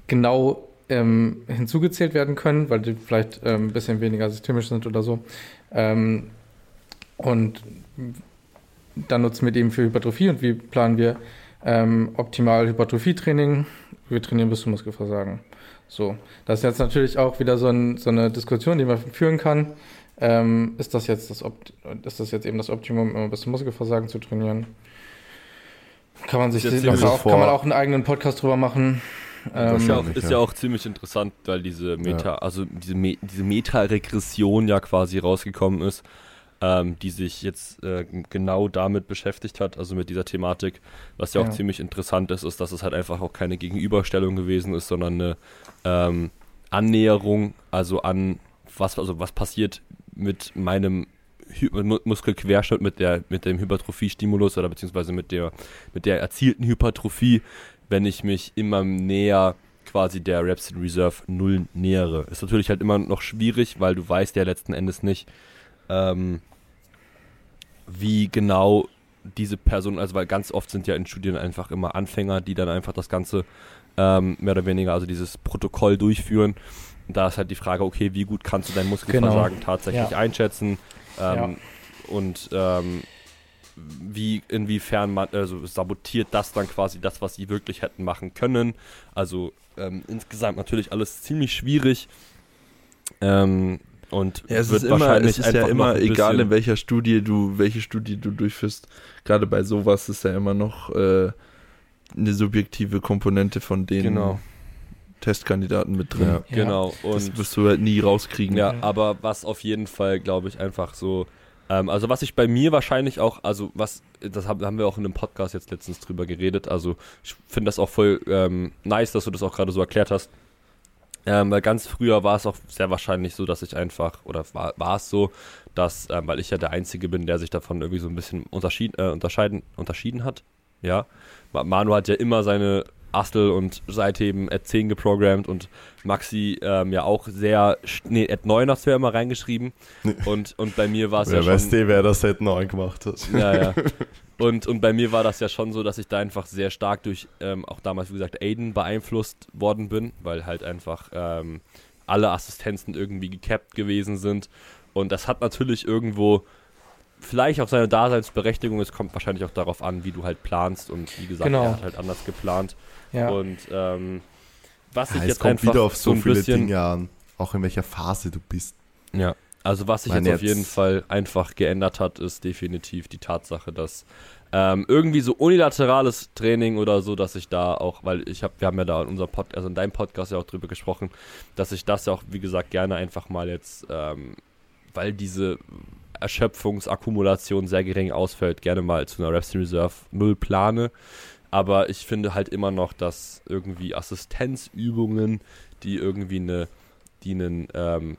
genau ähm, hinzugezählt werden können, weil die vielleicht ähm, ein bisschen weniger systemisch sind oder so. Ähm, und dann nutzen wir die eben für Hypertrophie und wie planen wir ähm, optimal Hypertrophie-Training? Wir trainieren bis zum Muskelversagen. So, das ist jetzt natürlich auch wieder so, ein, so eine Diskussion, die man führen kann. Ähm, ist das jetzt das Opt ist das jetzt eben das Optimum, immer bis zum Muskelversagen zu trainieren? Kann man sich locker also auch, kann man auch einen eigenen Podcast drüber machen. Das Ist Ähm, ja, auch, Wahrscheinlich, ist ja. ja auch ziemlich interessant, weil diese Meta, also diese, Me diese Meta-Regression ja quasi rausgekommen ist, ähm, die sich jetzt äh, genau damit beschäftigt hat, also mit dieser Thematik. Was ja auch Ja. ziemlich interessant ist, ist, dass es halt einfach auch keine Gegenüberstellung gewesen ist, sondern eine ähm, Annäherung, also an was, also was passiert mit meinem Hy Mu- Muskelquerschnitt, mit, der, mit dem Hypertrophie-Stimulus oder beziehungsweise mit der, mit der erzielten Hypertrophie, wenn ich mich immer näher quasi der in Reserve Null nähere. Ist natürlich halt immer noch schwierig, weil du weißt ja letzten Endes nicht, ähm, wie genau diese Person, also weil ganz oft sind ja in Studien einfach immer Anfänger, die dann einfach das Ganze ähm, mehr oder weniger, also dieses Protokoll durchführen. Und da ist halt die Frage, okay, wie gut kannst du dein Muskelversagen Genau. tatsächlich Ja. einschätzen? Ähm, Ja. Und ähm, wie, inwiefern man, also sabotiert das dann quasi das, was sie wirklich hätten machen können. Also ähm, insgesamt natürlich alles ziemlich schwierig. Ähm, und Ja, es wird ist immer, wahrscheinlich es ist ja immer noch ein egal, in welcher Studie du, welche Studie du durchführst. Gerade bei sowas ist ja immer noch äh, eine subjektive Komponente von den Genau. Testkandidaten mit drin. Ja. Genau. Das Und wirst du halt nie rauskriegen. Ja, aber was auf jeden Fall, glaube ich, einfach so. Ähm, also was ich bei mir wahrscheinlich auch, also was, das haben, haben wir auch in einem Podcast jetzt letztens drüber geredet. Also ich finde das auch voll ähm, nice, dass du das auch gerade so erklärt hast. Ähm, weil ganz früher war es auch sehr wahrscheinlich so, dass ich einfach, oder war, war es so, dass, ähm, weil ich ja der Einzige bin, der sich davon irgendwie so ein bisschen unterschied, äh, unterscheiden, unterschieden hat. Ja. Ma- Manu hat ja immer seine Astel und Seitheben at 10 geprogrammt und Maxi ähm, ja auch sehr, nee, at 9 hast du ja immer reingeschrieben und, und bei mir war es ja Wer schon... weiß eh, wer das Set 9 gemacht hat. Ja, ja. [LAUGHS] Und, und bei mir war das ja schon so, dass ich da einfach sehr stark durch, ähm, auch damals, wie gesagt, Aiden beeinflusst worden bin, weil halt einfach ähm, alle Assistenzen irgendwie gecapped gewesen sind. Und das hat natürlich irgendwo vielleicht auch seine Daseinsberechtigung. Es kommt wahrscheinlich auch darauf an, wie du halt planst. Und wie gesagt, Genau. er hat halt anders geplant. Ja. Und ähm, was ich Ja, es jetzt kommt einfach wieder auf so, ein viele bisschen, Dinge an. Auch in welcher Phase du bist. Ja, also was sich Meine jetzt auf jetzt- jeden Fall einfach geändert hat, ist definitiv die Tatsache, dass ähm, irgendwie so unilaterales Training oder so, dass ich da auch, weil ich habe, wir haben ja da in unserem Pod, also in deinem Podcast ja auch drüber gesprochen, dass ich das ja auch, wie gesagt, gerne einfach mal jetzt, ähm, weil diese Erschöpfungsakkumulation sehr gering ausfällt, gerne mal zu einer Reps in Reserve Null plane. Aber ich finde halt immer noch, dass irgendwie Assistenzübungen, die irgendwie eine, die einen ähm,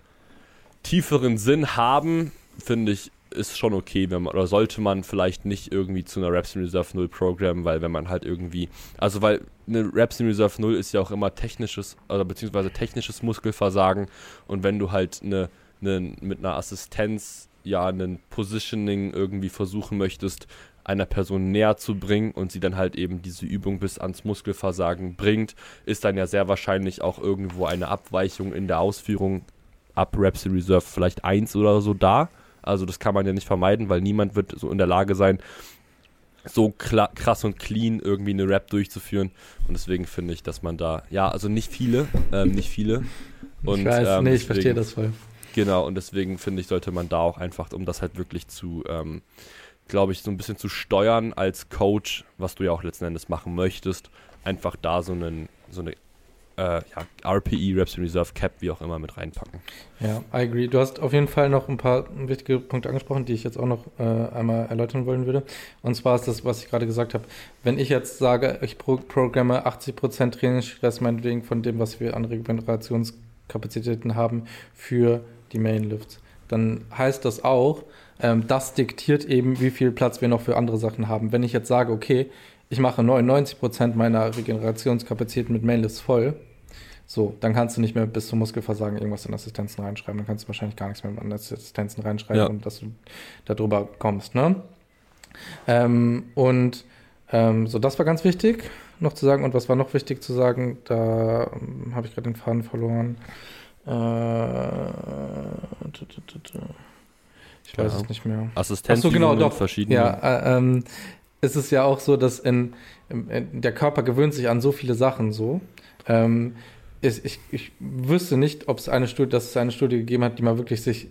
tieferen Sinn haben, finde ich, ist schon okay, wenn man, oder sollte man vielleicht nicht irgendwie zu einer Reps in Reserve 0 programmen, weil wenn man halt irgendwie, also weil eine Reps in Reserve 0 ist ja auch immer technisches, oder beziehungsweise technisches Muskelversagen. Und wenn du halt eine, eine mit einer Assistenz ja einen Positioning irgendwie versuchen möchtest, einer Person näher zu bringen und sie dann halt eben diese Übung bis ans Muskelversagen bringt, ist dann ja sehr wahrscheinlich auch irgendwo eine Abweichung in der Ausführung ab in Reserve vielleicht 1 oder so da. Also das kann man ja nicht vermeiden, weil niemand wird so in der Lage sein, so krass und clean irgendwie eine Rap durchzuführen. Und deswegen finde ich, dass man da, ja, also nicht viele, ähm, nicht viele. Und, ich weiß, ähm, nee, ich deswegen- verstehe das voll. Genau, und deswegen finde ich, sollte man da auch einfach, um das halt wirklich zu, ähm, glaube ich, so ein bisschen zu steuern als Coach, was du ja auch letzten Endes machen möchtest, einfach da so einen, so eine äh, ja, RPE, Reps in Reserve Cap, wie auch immer, mit reinpacken. Ja, I agree. Du hast auf jeden Fall noch ein paar wichtige Punkte angesprochen, die ich jetzt auch noch äh, einmal erläutern wollen würde. Und zwar ist das, was ich gerade gesagt habe. Wenn ich jetzt sage, ich pro programme 80% Trainingsstress meinetwegen von dem, was wir an Regenerationskapazitäten haben für die Mainlifts, dann heißt das auch, ähm, das diktiert eben, wie viel Platz wir noch für andere Sachen haben. Wenn ich jetzt sage, okay, ich mache 99% meiner Regenerationskapazitäten mit Mainlifts voll, so, dann kannst du nicht mehr bis zum Muskelversagen irgendwas in Assistenzen reinschreiben. Dann kannst du wahrscheinlich gar nichts mehr in Assistenzen reinschreiben, Ja. und dass du darüber kommst, ne? Ähm, und ähm, so, das war ganz wichtig noch zu sagen. Und was war noch wichtig zu sagen? Da ähm, habe ich gerade den Faden verloren. Äh, ich weiß Ja. es nicht mehr. Assistenz so, genau, doch. verschiedene. Ja, äh, ähm, es ist ja auch so, dass in, in, in, der Körper gewöhnt sich an so viele Sachen so. Ähm, ich, ich, ich wüsste nicht, ob es eine Studie, dass es eine Studie gegeben hat, die mal wirklich sich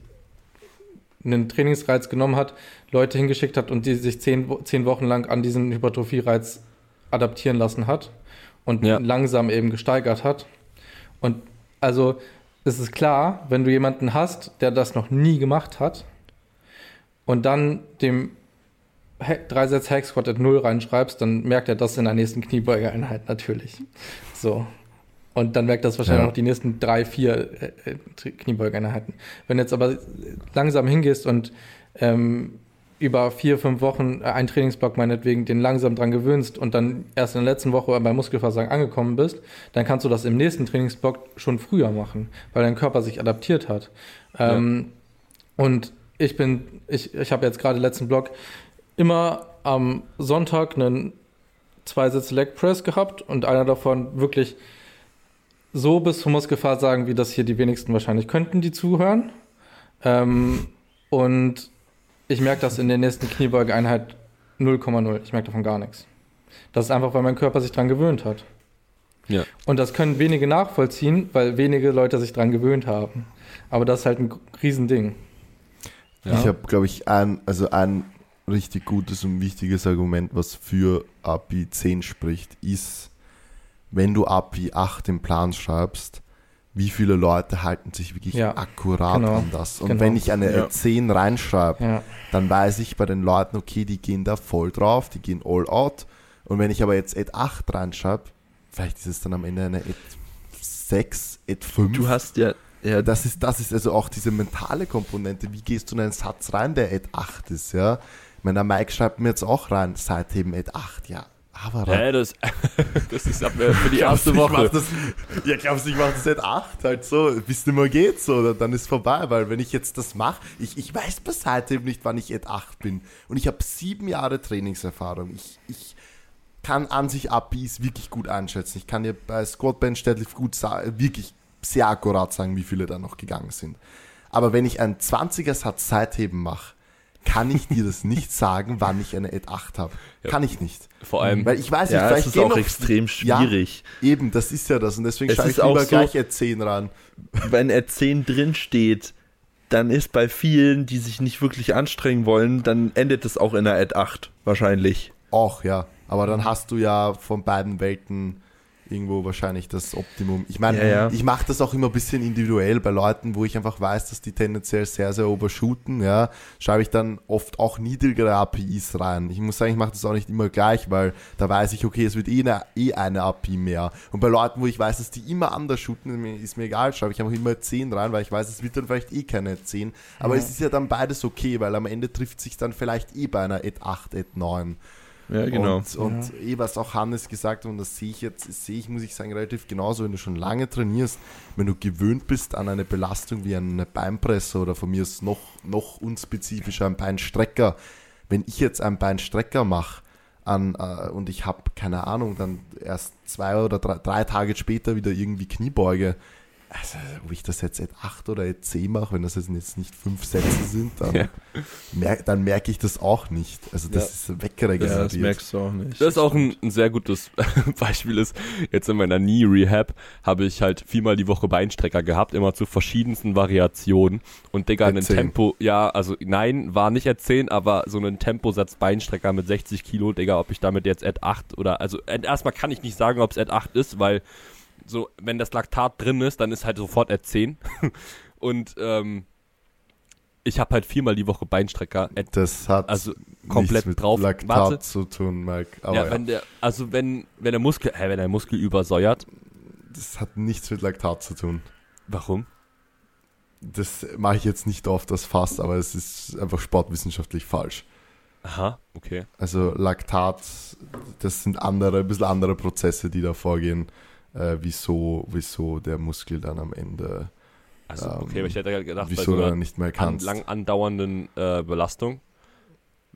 einen Trainingsreiz genommen hat, Leute hingeschickt hat und die sich zehn, zehn Wochen lang an diesen Hypertrophie-Reiz adaptieren lassen hat und Ja. langsam eben gesteigert hat. Und also es ist klar, wenn du jemanden hast, der das noch nie gemacht hat und dann dem He- Dreisatz Hack Squat at Null reinschreibst, dann merkt er das in der nächsten Kniebeugeeinheit natürlich. So. Und dann merkt das wahrscheinlich Ja. noch die nächsten drei, vier äh, äh, Kniebeugeeinheiten. Wenn du jetzt aber langsam hingehst und ähm, über vier, fünf Wochen äh, einen Trainingsblock meinetwegen den langsam dran gewöhnst und dann erst in der letzten Woche beim Muskelversagen angekommen bist, dann kannst du das im nächsten Trainingsblock schon früher machen, weil dein Körper sich adaptiert hat. Ähm, und ich bin, ich, ich habe jetzt gerade letzten Block immer am Sonntag einen Zweisitz Leg Press gehabt und einer davon wirklich so bis zur Muskelfahrt sagen, wie das hier die wenigsten wahrscheinlich könnten, die zuhören. Ähm, und ich merke das in der nächsten Kniebeugeeinheit 0,0. Ich merke davon gar nichts. Das ist einfach, weil mein Körper sich dran gewöhnt hat. Ja. Und das können wenige nachvollziehen, weil wenige Leute sich dran gewöhnt haben. Aber das ist halt ein Riesending. Ja. Ich habe, glaube ich, ein, also ein richtig gutes und wichtiges Argument, was für API 10 spricht, ist, wenn du API 8 im Plan schreibst, wie viele Leute halten sich wirklich Ja, akkurat genau, an das. Und genau. wenn ich eine Ja. 10 reinschreibe, Ja. dann weiß ich bei den Leuten, okay, die gehen da voll drauf, die gehen all out. Und wenn ich aber jetzt Ed 8 reinschreibe, vielleicht ist es dann am Ende eine Ed 6, Ed 5. Du hast ja, ja Das ist, das ist also auch diese mentale Komponente. Wie gehst du in einen Satz rein, der Ed 8 ist, ja? Ich meine, der Mike schreibt mir jetzt auch rein, seitdem Ed 8, ja. Aber Hä, das, [LAUGHS] das ist ab, äh, für die erste Woche. Das, ja, glaubst du, ich mache das Ed 8 halt so, bis nicht mehr geht, so, dann- ist vorbei, weil wenn ich jetzt das mache, ich, ich weiß bis seitdem nicht, wann ich Ed 8 bin. Und ich habe sieben Jahre Trainingserfahrung. Ich, ich kann an sich APIs wirklich gut einschätzen. Ich kann dir bei Squat Bench Deadlift gut sagen, wirklich sehr akkurat sagen, wie viele da noch gegangen sind. Aber wenn ich einen 20er Satz Seitheben mache, kann ich dir das nicht sagen, wann ich eine Ed 8 habe. Ja. Kann ich nicht. Vor allem, Weil ich weiß nicht, ja, vielleicht es ist auch noch- extrem Ja, schwierig. Eben, das ist ja das. Und deswegen ist ich auch lieber so- gleich Ed 10 ran. Wenn er 10 drin steht, dann ist bei vielen, die sich nicht wirklich anstrengen wollen, dann endet es auch in einer Ad 8 wahrscheinlich. Auch, ja. Aber dann hast du ja von beiden Welten irgendwo wahrscheinlich das Optimum. Ich meine, Ja, ja. ich mache das auch immer ein bisschen individuell bei Leuten, wo ich einfach weiß, dass die tendenziell sehr, sehr overshooten, ja, schreibe ich dann oft auch niedrigere APIs rein. Ich muss sagen, ich mache das auch nicht immer gleich, weil da weiß ich, okay, es wird eh eine, eh eine API mehr. Und bei Leuten, wo ich weiß, dass die immer anders shooten, ist mir egal, schreibe ich einfach immer 10 rein, weil ich weiß, es wird dann vielleicht eh keine 10. Aber Ja. es ist ja dann beides okay, weil am Ende trifft sich dann vielleicht eh bei einer Ed 8, Ed 9. Ja, genau. Und, und eh, was auch Hannes gesagt hat, und das sehe ich jetzt, sehe ich, muss ich sagen, relativ genauso, wenn du schon lange trainierst, wenn du gewöhnt bist an eine Belastung wie eine Beinpresse oder von mir ist noch, noch unspezifischer ein Beinstrecker. Wenn ich jetzt einen Beinstrecker mache an, äh, und ich habe, keine Ahnung, dann erst zwei oder drei, drei Tage später wieder irgendwie Kniebeuge, also, ob ich das jetzt at 8 oder at 10 mache, wenn das jetzt nicht fünf Sätze sind, dann, [LAUGHS] Ja. merk, dann merke ich das auch nicht. Also das ist wegregeneriert. Ja, das merkst du auch nicht. Das ist auch ein, ein sehr gutes [LAUGHS] Beispiel ist, jetzt in meiner Knee Rehab habe ich halt viermal die Woche Beinstrecker gehabt, immer zu verschiedensten Variationen und Digga, ein. Tempo, ja, also nein, war nicht erzählen, aber so einen Temposatz Beinstrecker mit 60 Kilo, Digga, ob ich damit jetzt Ad 8 oder, also erstmal kann ich nicht sagen, ob es Ad 8 ist, weil so, wenn das Laktat drin ist, dann ist halt sofort Ad 10 [LAUGHS] und ähm, ich habe halt viermal die Woche Beinstrecker, Das hat also komplett mit drauf. Laktat Warte. zu tun, Mike. Aber ja, ja, wenn der, also wenn, wenn der Muskel, hä, wenn der Muskel übersäuert, das hat nichts mit Laktat zu tun. warum? Das mache ich jetzt nicht auf das Fass, aber es ist einfach sportwissenschaftlich falsch. Aha, okay. Also Laktat, das sind andere, ein bisschen andere Prozesse, die da vorgehen, äh, wieso, wieso der Muskel dann am Ende, Also, Ähm, okay, aber ich hätte gedacht, bei wieso so du einer dann nicht mehr an, kannst. lang andauernden äh, Belastung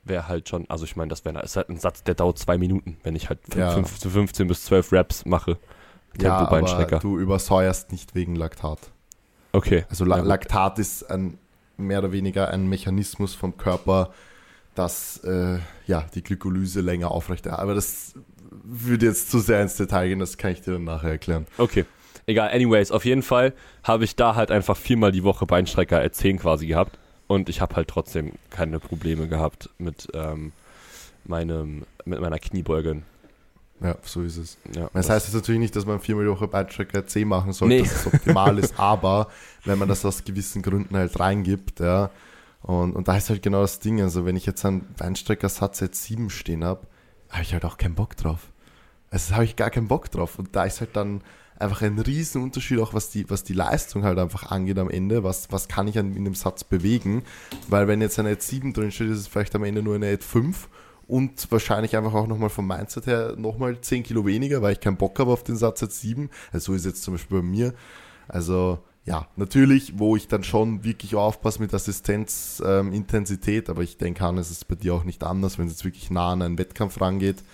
wäre halt schon, also ich meine, das wäre ist halt ein Satz, der dauert zwei Minuten, wenn ich halt Ja. fünf, zu 15 bis 12 Raps mache. ja, aber du übersäuerst nicht wegen Laktat. Okay. Also La Ja. Laktat ist ein, mehr oder weniger ein Mechanismus vom Körper, dass äh, ja, die Glykolyse länger aufrechterhalten. Aber das würde jetzt zu sehr ins Detail gehen, das kann ich dir dann nachher erklären. Okay. Egal, anyways, auf jeden Fall habe ich da halt einfach viermal die Woche Beinstrecker R10 quasi gehabt und ich habe halt trotzdem keine Probleme gehabt mit ähm, meinem, mit meiner Kniebeuge. Ja, so ist es. Ja, Das heißt jetzt natürlich nicht, dass man viermal die Woche Beinstrecker C machen sollte, Nee. dass es optimal ist, [LAUGHS] aber wenn man das aus gewissen Gründen halt reingibt, ja, und, und da ist halt genau das Ding, also wenn ich jetzt einen Beinstrecker-Satz jetzt 7 stehen habe, habe ich halt auch keinen Bock drauf. Also da habe ich gar keinen Bock drauf. Und da ist halt dann einfach ein riesen Unterschied auch, was die, was die Leistung halt einfach angeht am Ende, was, was kann ich an, in dem Satz bewegen, weil wenn jetzt eine Ad 7 drin steht, ist es vielleicht am Ende nur eine Ad 5 und wahrscheinlich einfach auch nochmal vom Mindset her nochmal 10 Kilo weniger, weil ich keinen Bock habe auf den Satz jetzt 7. Also so ist jetzt zum Beispiel bei mir. Also ja, natürlich, wo ich dann schon wirklich aufpasse mit Assistenzintensität, ähm, aber ich denke, Hannes, ist bei dir auch nicht anders, wenn es jetzt wirklich nah an einen Wettkampf rangeht,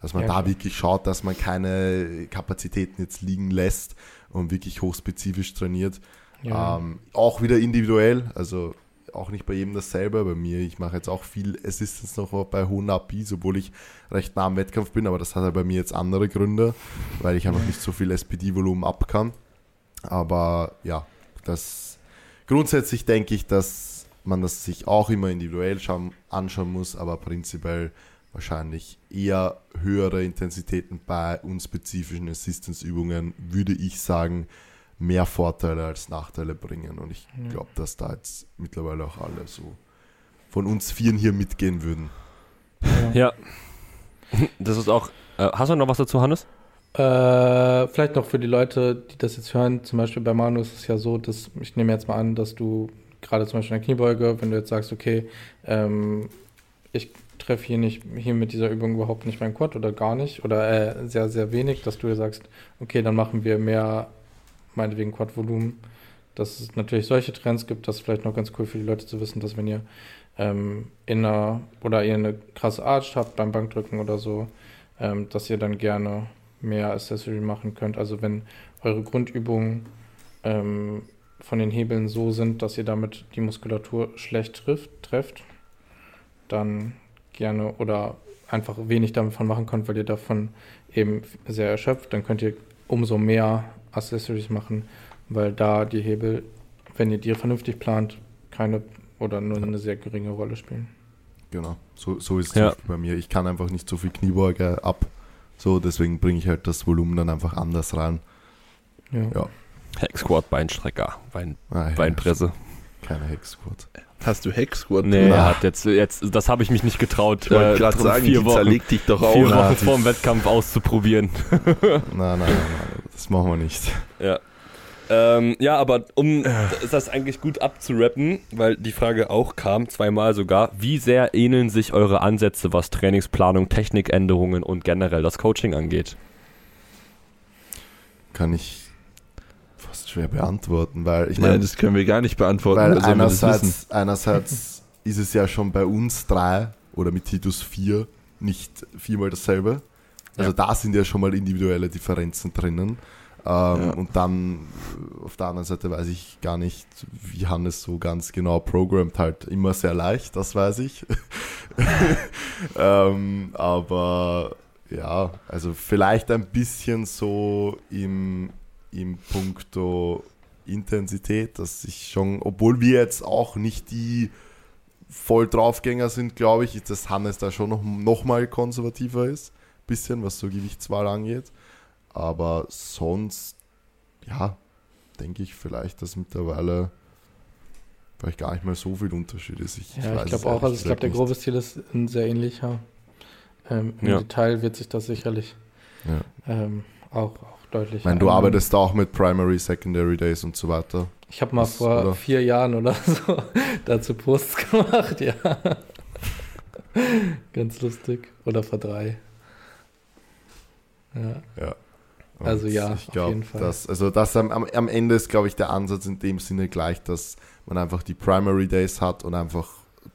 dass man Ja, da klar. wirklich schaut, dass man keine Kapazitäten jetzt liegen lässt und wirklich hochspezifisch trainiert. Ja. Ähm, auch wieder individuell, also auch nicht bei jedem dasselbe. Bei mir, ich mache jetzt auch viel Assistance noch bei hohen APs, obwohl ich recht nah am Wettkampf bin, aber das hat ja bei mir jetzt andere Gründe, weil ich einfach nicht so viel SPD-Volumen ab kann. Aber ja, das grundsätzlich denke ich, dass man das sich auch immer individuell schauen, anschauen muss, aber prinzipiell wahrscheinlich eher höhere Intensitäten bei unspezifischen Assistance-Übungen, würde ich sagen, mehr Vorteile als Nachteile bringen. Und ich Ja. glaube, dass da jetzt mittlerweile auch alle so von uns Vieren hier mitgehen würden. Ja. Das ist auch. Äh, hast du noch was dazu, Hannes? Äh, vielleicht noch für die Leute, die das jetzt hören, zum Beispiel bei Manu ist es ja so, dass ich nehme jetzt mal an, dass du gerade zum Beispiel in der Kniebeuge, wenn du jetzt sagst, okay, ähm, ich treffe hier nicht, hier mit dieser Übung überhaupt nicht meinen Quad oder gar nicht oder äh, sehr, sehr wenig, dass du dir sagst, okay, dann machen wir mehr, meinetwegen Quad-Volumen. Dass es natürlich solche Trends gibt, das ist vielleicht noch ganz cool für die Leute zu wissen, dass wenn ihr ähm, in einer oder ihr eine krasse Arch habt beim Bankdrücken oder so, ähm, dass ihr dann gerne mehr Accessory machen könnt. Also wenn eure Grundübungen ähm, von den Hebeln so sind, dass ihr damit die Muskulatur schlecht trifft, trefft, dann gerne oder einfach wenig davon machen könnt, weil ihr davon eben sehr erschöpft, dann könnt ihr umso mehr Accessories machen, weil da die Hebel, wenn ihr die vernünftig plant, keine oder nur eine sehr geringe Rolle spielen. Genau, so, so ist es Ja. zum Beispiel bei mir. Ich kann einfach nicht so viel Kniebeuge ab. So, deswegen bringe ich halt das Volumen dann einfach anders rein. Ja. Ja. Hack Squat, Beinstrecker, Bein, Ah, ja, Beinpresse. Keine Hex-Squat. Hast du Hex Squad? Nee, er hat jetzt, jetzt, das habe ich mich nicht getraut, Ich wollte äh, gerade sagen, vier Wochen, zerlegt dich doch auch. vier Wochen vor dem Wettkampf auszuprobieren. Nein, nein, nein, nein, das machen wir nicht. Ja. Ähm, ja, aber um das eigentlich gut abzurappen, weil die Frage auch kam, zweimal sogar, wie sehr ähneln sich eure Ansätze, was Trainingsplanung, Technikänderungen und generell das Coaching angeht? Kann ich schwer beantworten, weil ich ja, meine, das können wir gar nicht beantworten. weil einerseits, einerseits [LAUGHS] ist es ja schon bei uns drei oder mit Titus vier nicht viermal dasselbe. Also da sind ja schon mal individuelle Differenzen drinnen. Ähm, Ja. Und dann äh, auf der anderen Seite weiß ich gar nicht, wie Hannes so ganz genau programmt, halt immer sehr leicht, das weiß ich. [LAUGHS] ähm, aber ja, also vielleicht ein bisschen so im, im Punkto Intensität, dass ich schon, obwohl wir jetzt auch nicht die voll Draufgänger sind, glaube ich, dass Hannes da schon noch, noch mal konservativer ist. Bisschen, was so Gewichtswahl angeht. Aber sonst, ja, denke ich vielleicht, dass mittlerweile vielleicht gar nicht mal so viel Unterschied ist. Ich, Ja, ich glaube auch, also ich glaube, der grobe Stil ist ein sehr ähnlicher. Ähm, Im Ja. Detail wird sich das sicherlich Ja. ähm, auch, auch deutlich. Ich meine, du arbeitest da auch mit Primary, Secondary Days und so weiter. Ich habe mal das- vor oder? vier Jahren oder [LAUGHS] so dazu Posts gemacht, ja. Ganz lustig. Oder vor drei. Ja. Ja. Also ja, ich auf glaube, jeden Fall. dass also das am, am Ende ist, glaube ich, der Ansatz in dem Sinne gleich, dass man einfach die Primary Days hat und einfach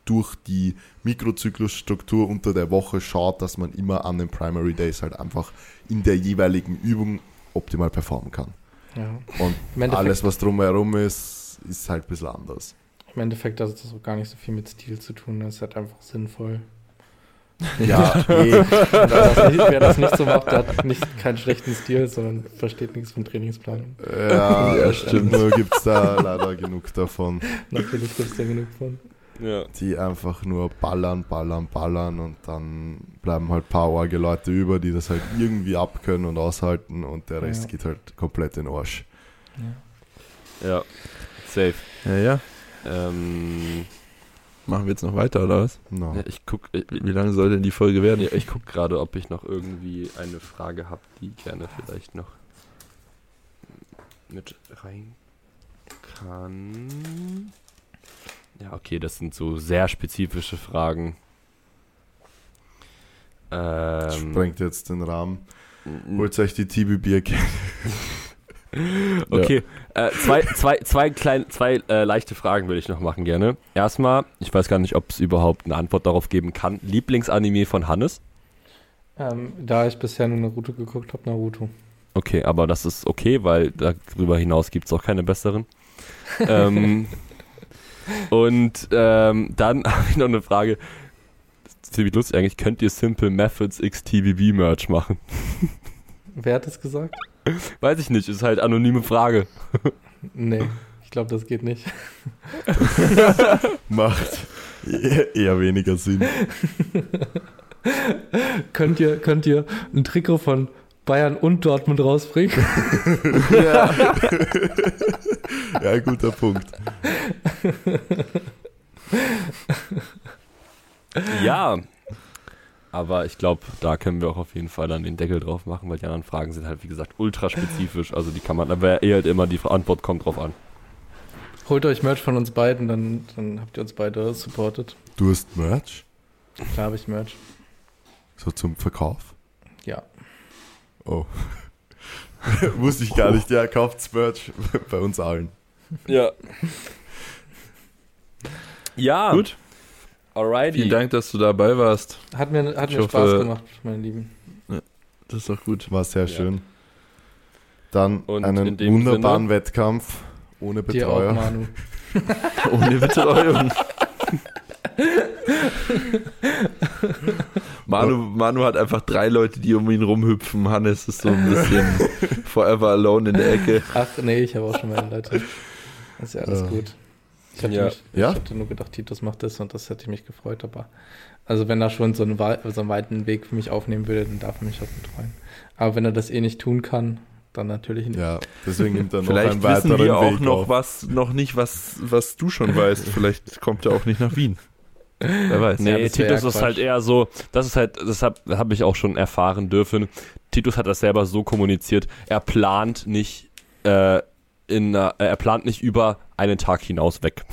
durch die Mikrozyklusstruktur unter der Woche schaut, dass man immer an den Primary Days halt einfach in der jeweiligen Übung optimal performen kann. ja. Und alles, was drumherum ist, ist halt ein bisschen anders. Im Endeffekt hat das auch gar nicht so viel mit Stil zu tun. Das ist halt einfach sinnvoll. Ja, [LAUGHS] eh, Wer das, nicht, wer das nicht so macht, der hat nicht keinen schlechten Stil, sondern versteht nichts vom Trainingsplan. ja, Ja, stimmt. Nur gibt es da leider genug davon. Natürlich gibt es da genug von. Ja. die einfach nur ballern, ballern, ballern und dann bleiben halt ein paar arge Leute über, die das halt irgendwie abkönnen und aushalten und der Rest Ja. geht halt komplett in den Arsch. Ja. Safe. Ja, ja. Ähm, Machen wir jetzt noch weiter, oder was? No. ja, ich guck, ich, Wie lange soll denn die Folge werden? ja, ich guck gerade, ob ich noch irgendwie eine Frage habe, die gerne vielleicht noch mit rein kann. Ja, okay, das sind so sehr spezifische Fragen. Ähm, Sprengt jetzt den Rahmen. Holt euch die Academy. [LAUGHS] Okay, äh, zwei, zwei, zwei, klein, zwei äh, leichte Fragen würde ich noch machen gerne. Erstmal, ich weiß gar nicht, ob es überhaupt eine Antwort darauf geben kann. Lieblingsanime von Hannes? Ähm, da ich bisher nur Naruto geguckt habe, Naruto. Okay, aber das ist okay, weil darüber hinaus gibt es auch keine besseren. [LAUGHS] ähm, und ähm, dann [LAUGHS] habe ich noch eine Frage. Ziemlich lustig eigentlich. Könnt ihr Simple Methods XTVB Merch machen? [LAUGHS] Wer hat das gesagt? Weiß ich nicht, ist halt anonyme Frage. [LAUGHS] Nee, ich glaube, das geht nicht. Macht eher, eher weniger Sinn. könnt, ihr, könnt ihr ein Trikot von Bayern und Dortmund rausbringen? [LAUGHS] ja. ja, guter Punkt. Ja. Aber ich glaube, da können wir auch auf jeden Fall dann den Deckel drauf machen, weil die anderen Fragen sind halt, wie gesagt, ultra spezifisch. Also die kann man, aber eh halt immer, die Antwort kommt drauf an. Holt euch Merch von uns beiden, dann, dann habt ihr uns beide supportet. Du hast Merch? Klar habe ich Merch. So zum Verkauf? Oh. [LAUGHS] Wusste ich gar nicht. Ja, kauft's Merch [LAUGHS] bei uns allen. Ja. Ja. Gut. Alrighty. Vielen Dank, dass du dabei warst. Hat mir, hat Ich mir hoffe- Spaß gemacht, meine Lieben. Das ist doch gut. War sehr Ja. schön. Dann Und in einen wunderbaren Wettkampf ohne Dir auch, Betreuer. Manu. [LAUGHS] Ohne Betreuung. Manu, Manu hat einfach drei Leute, die um ihn rumhüpfen. Hannes ist so ein bisschen [LAUGHS] forever alone in der Ecke. Ach nee, ich habe auch schon meine Leute. ist ja alles Ja. gut. Ich hatte, Ja. mich, Ja? ich hatte nur gedacht, Titus macht das und das hätte mich gefreut, aber also wenn er schon so einen, so einen weiten Weg für mich aufnehmen würde, dann darf er mich auch betreuen. Aber wenn er das eh nicht tun kann, dann natürlich nicht. Ja, deswegen nimmt er noch Vielleicht einen wissen wir auch Weg noch auf. was, noch nicht, was, was du schon weißt. Vielleicht kommt er auch nicht nach Wien. Wer weiß. Nee, Ja, das Titus ja ist halt eher so, das ist halt, deshalb habe ich auch schon erfahren dürfen. Titus hat das selber so kommuniziert, er plant nicht äh, in einer, äh, er plant nicht über einen Tag hinaus weg.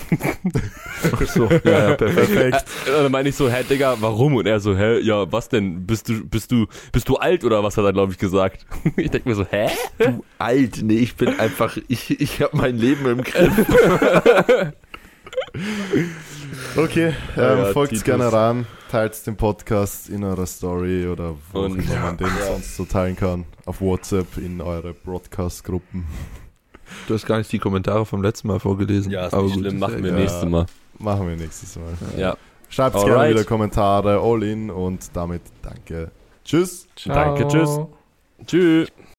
so, [LAUGHS] ja, ja, [LAUGHS] perfekt. Perfekt. Äh, dann meine ich so, hä, Digga, warum? Und er so, hä, ja, was denn? Bist du, bist du, bist du alt oder was hat er, glaube ich, gesagt? [LAUGHS] Ich denke mir so, hä? Du alt. Nee, ich bin einfach, ich, ich habe mein Leben im Griff. Okay, Ja, ähm, ja, folgt Titus. gerne ran, teilt den Podcast in eurer Story oder wo Und- immer man den Ja. sonst so teilen kann. Auf WhatsApp, in eure Broadcast-Gruppen. Du hast gar nicht die Kommentare vom letzten Mal vorgelesen. Ja, ist Aber nicht gut, schlimm, machen ja wir egal. nächstes Mal. Machen wir nächstes Mal. Ja. Schreibt Alright. gerne wieder Kommentare, all in und damit danke. Tschüss. Danke, tschüss. Tschüss.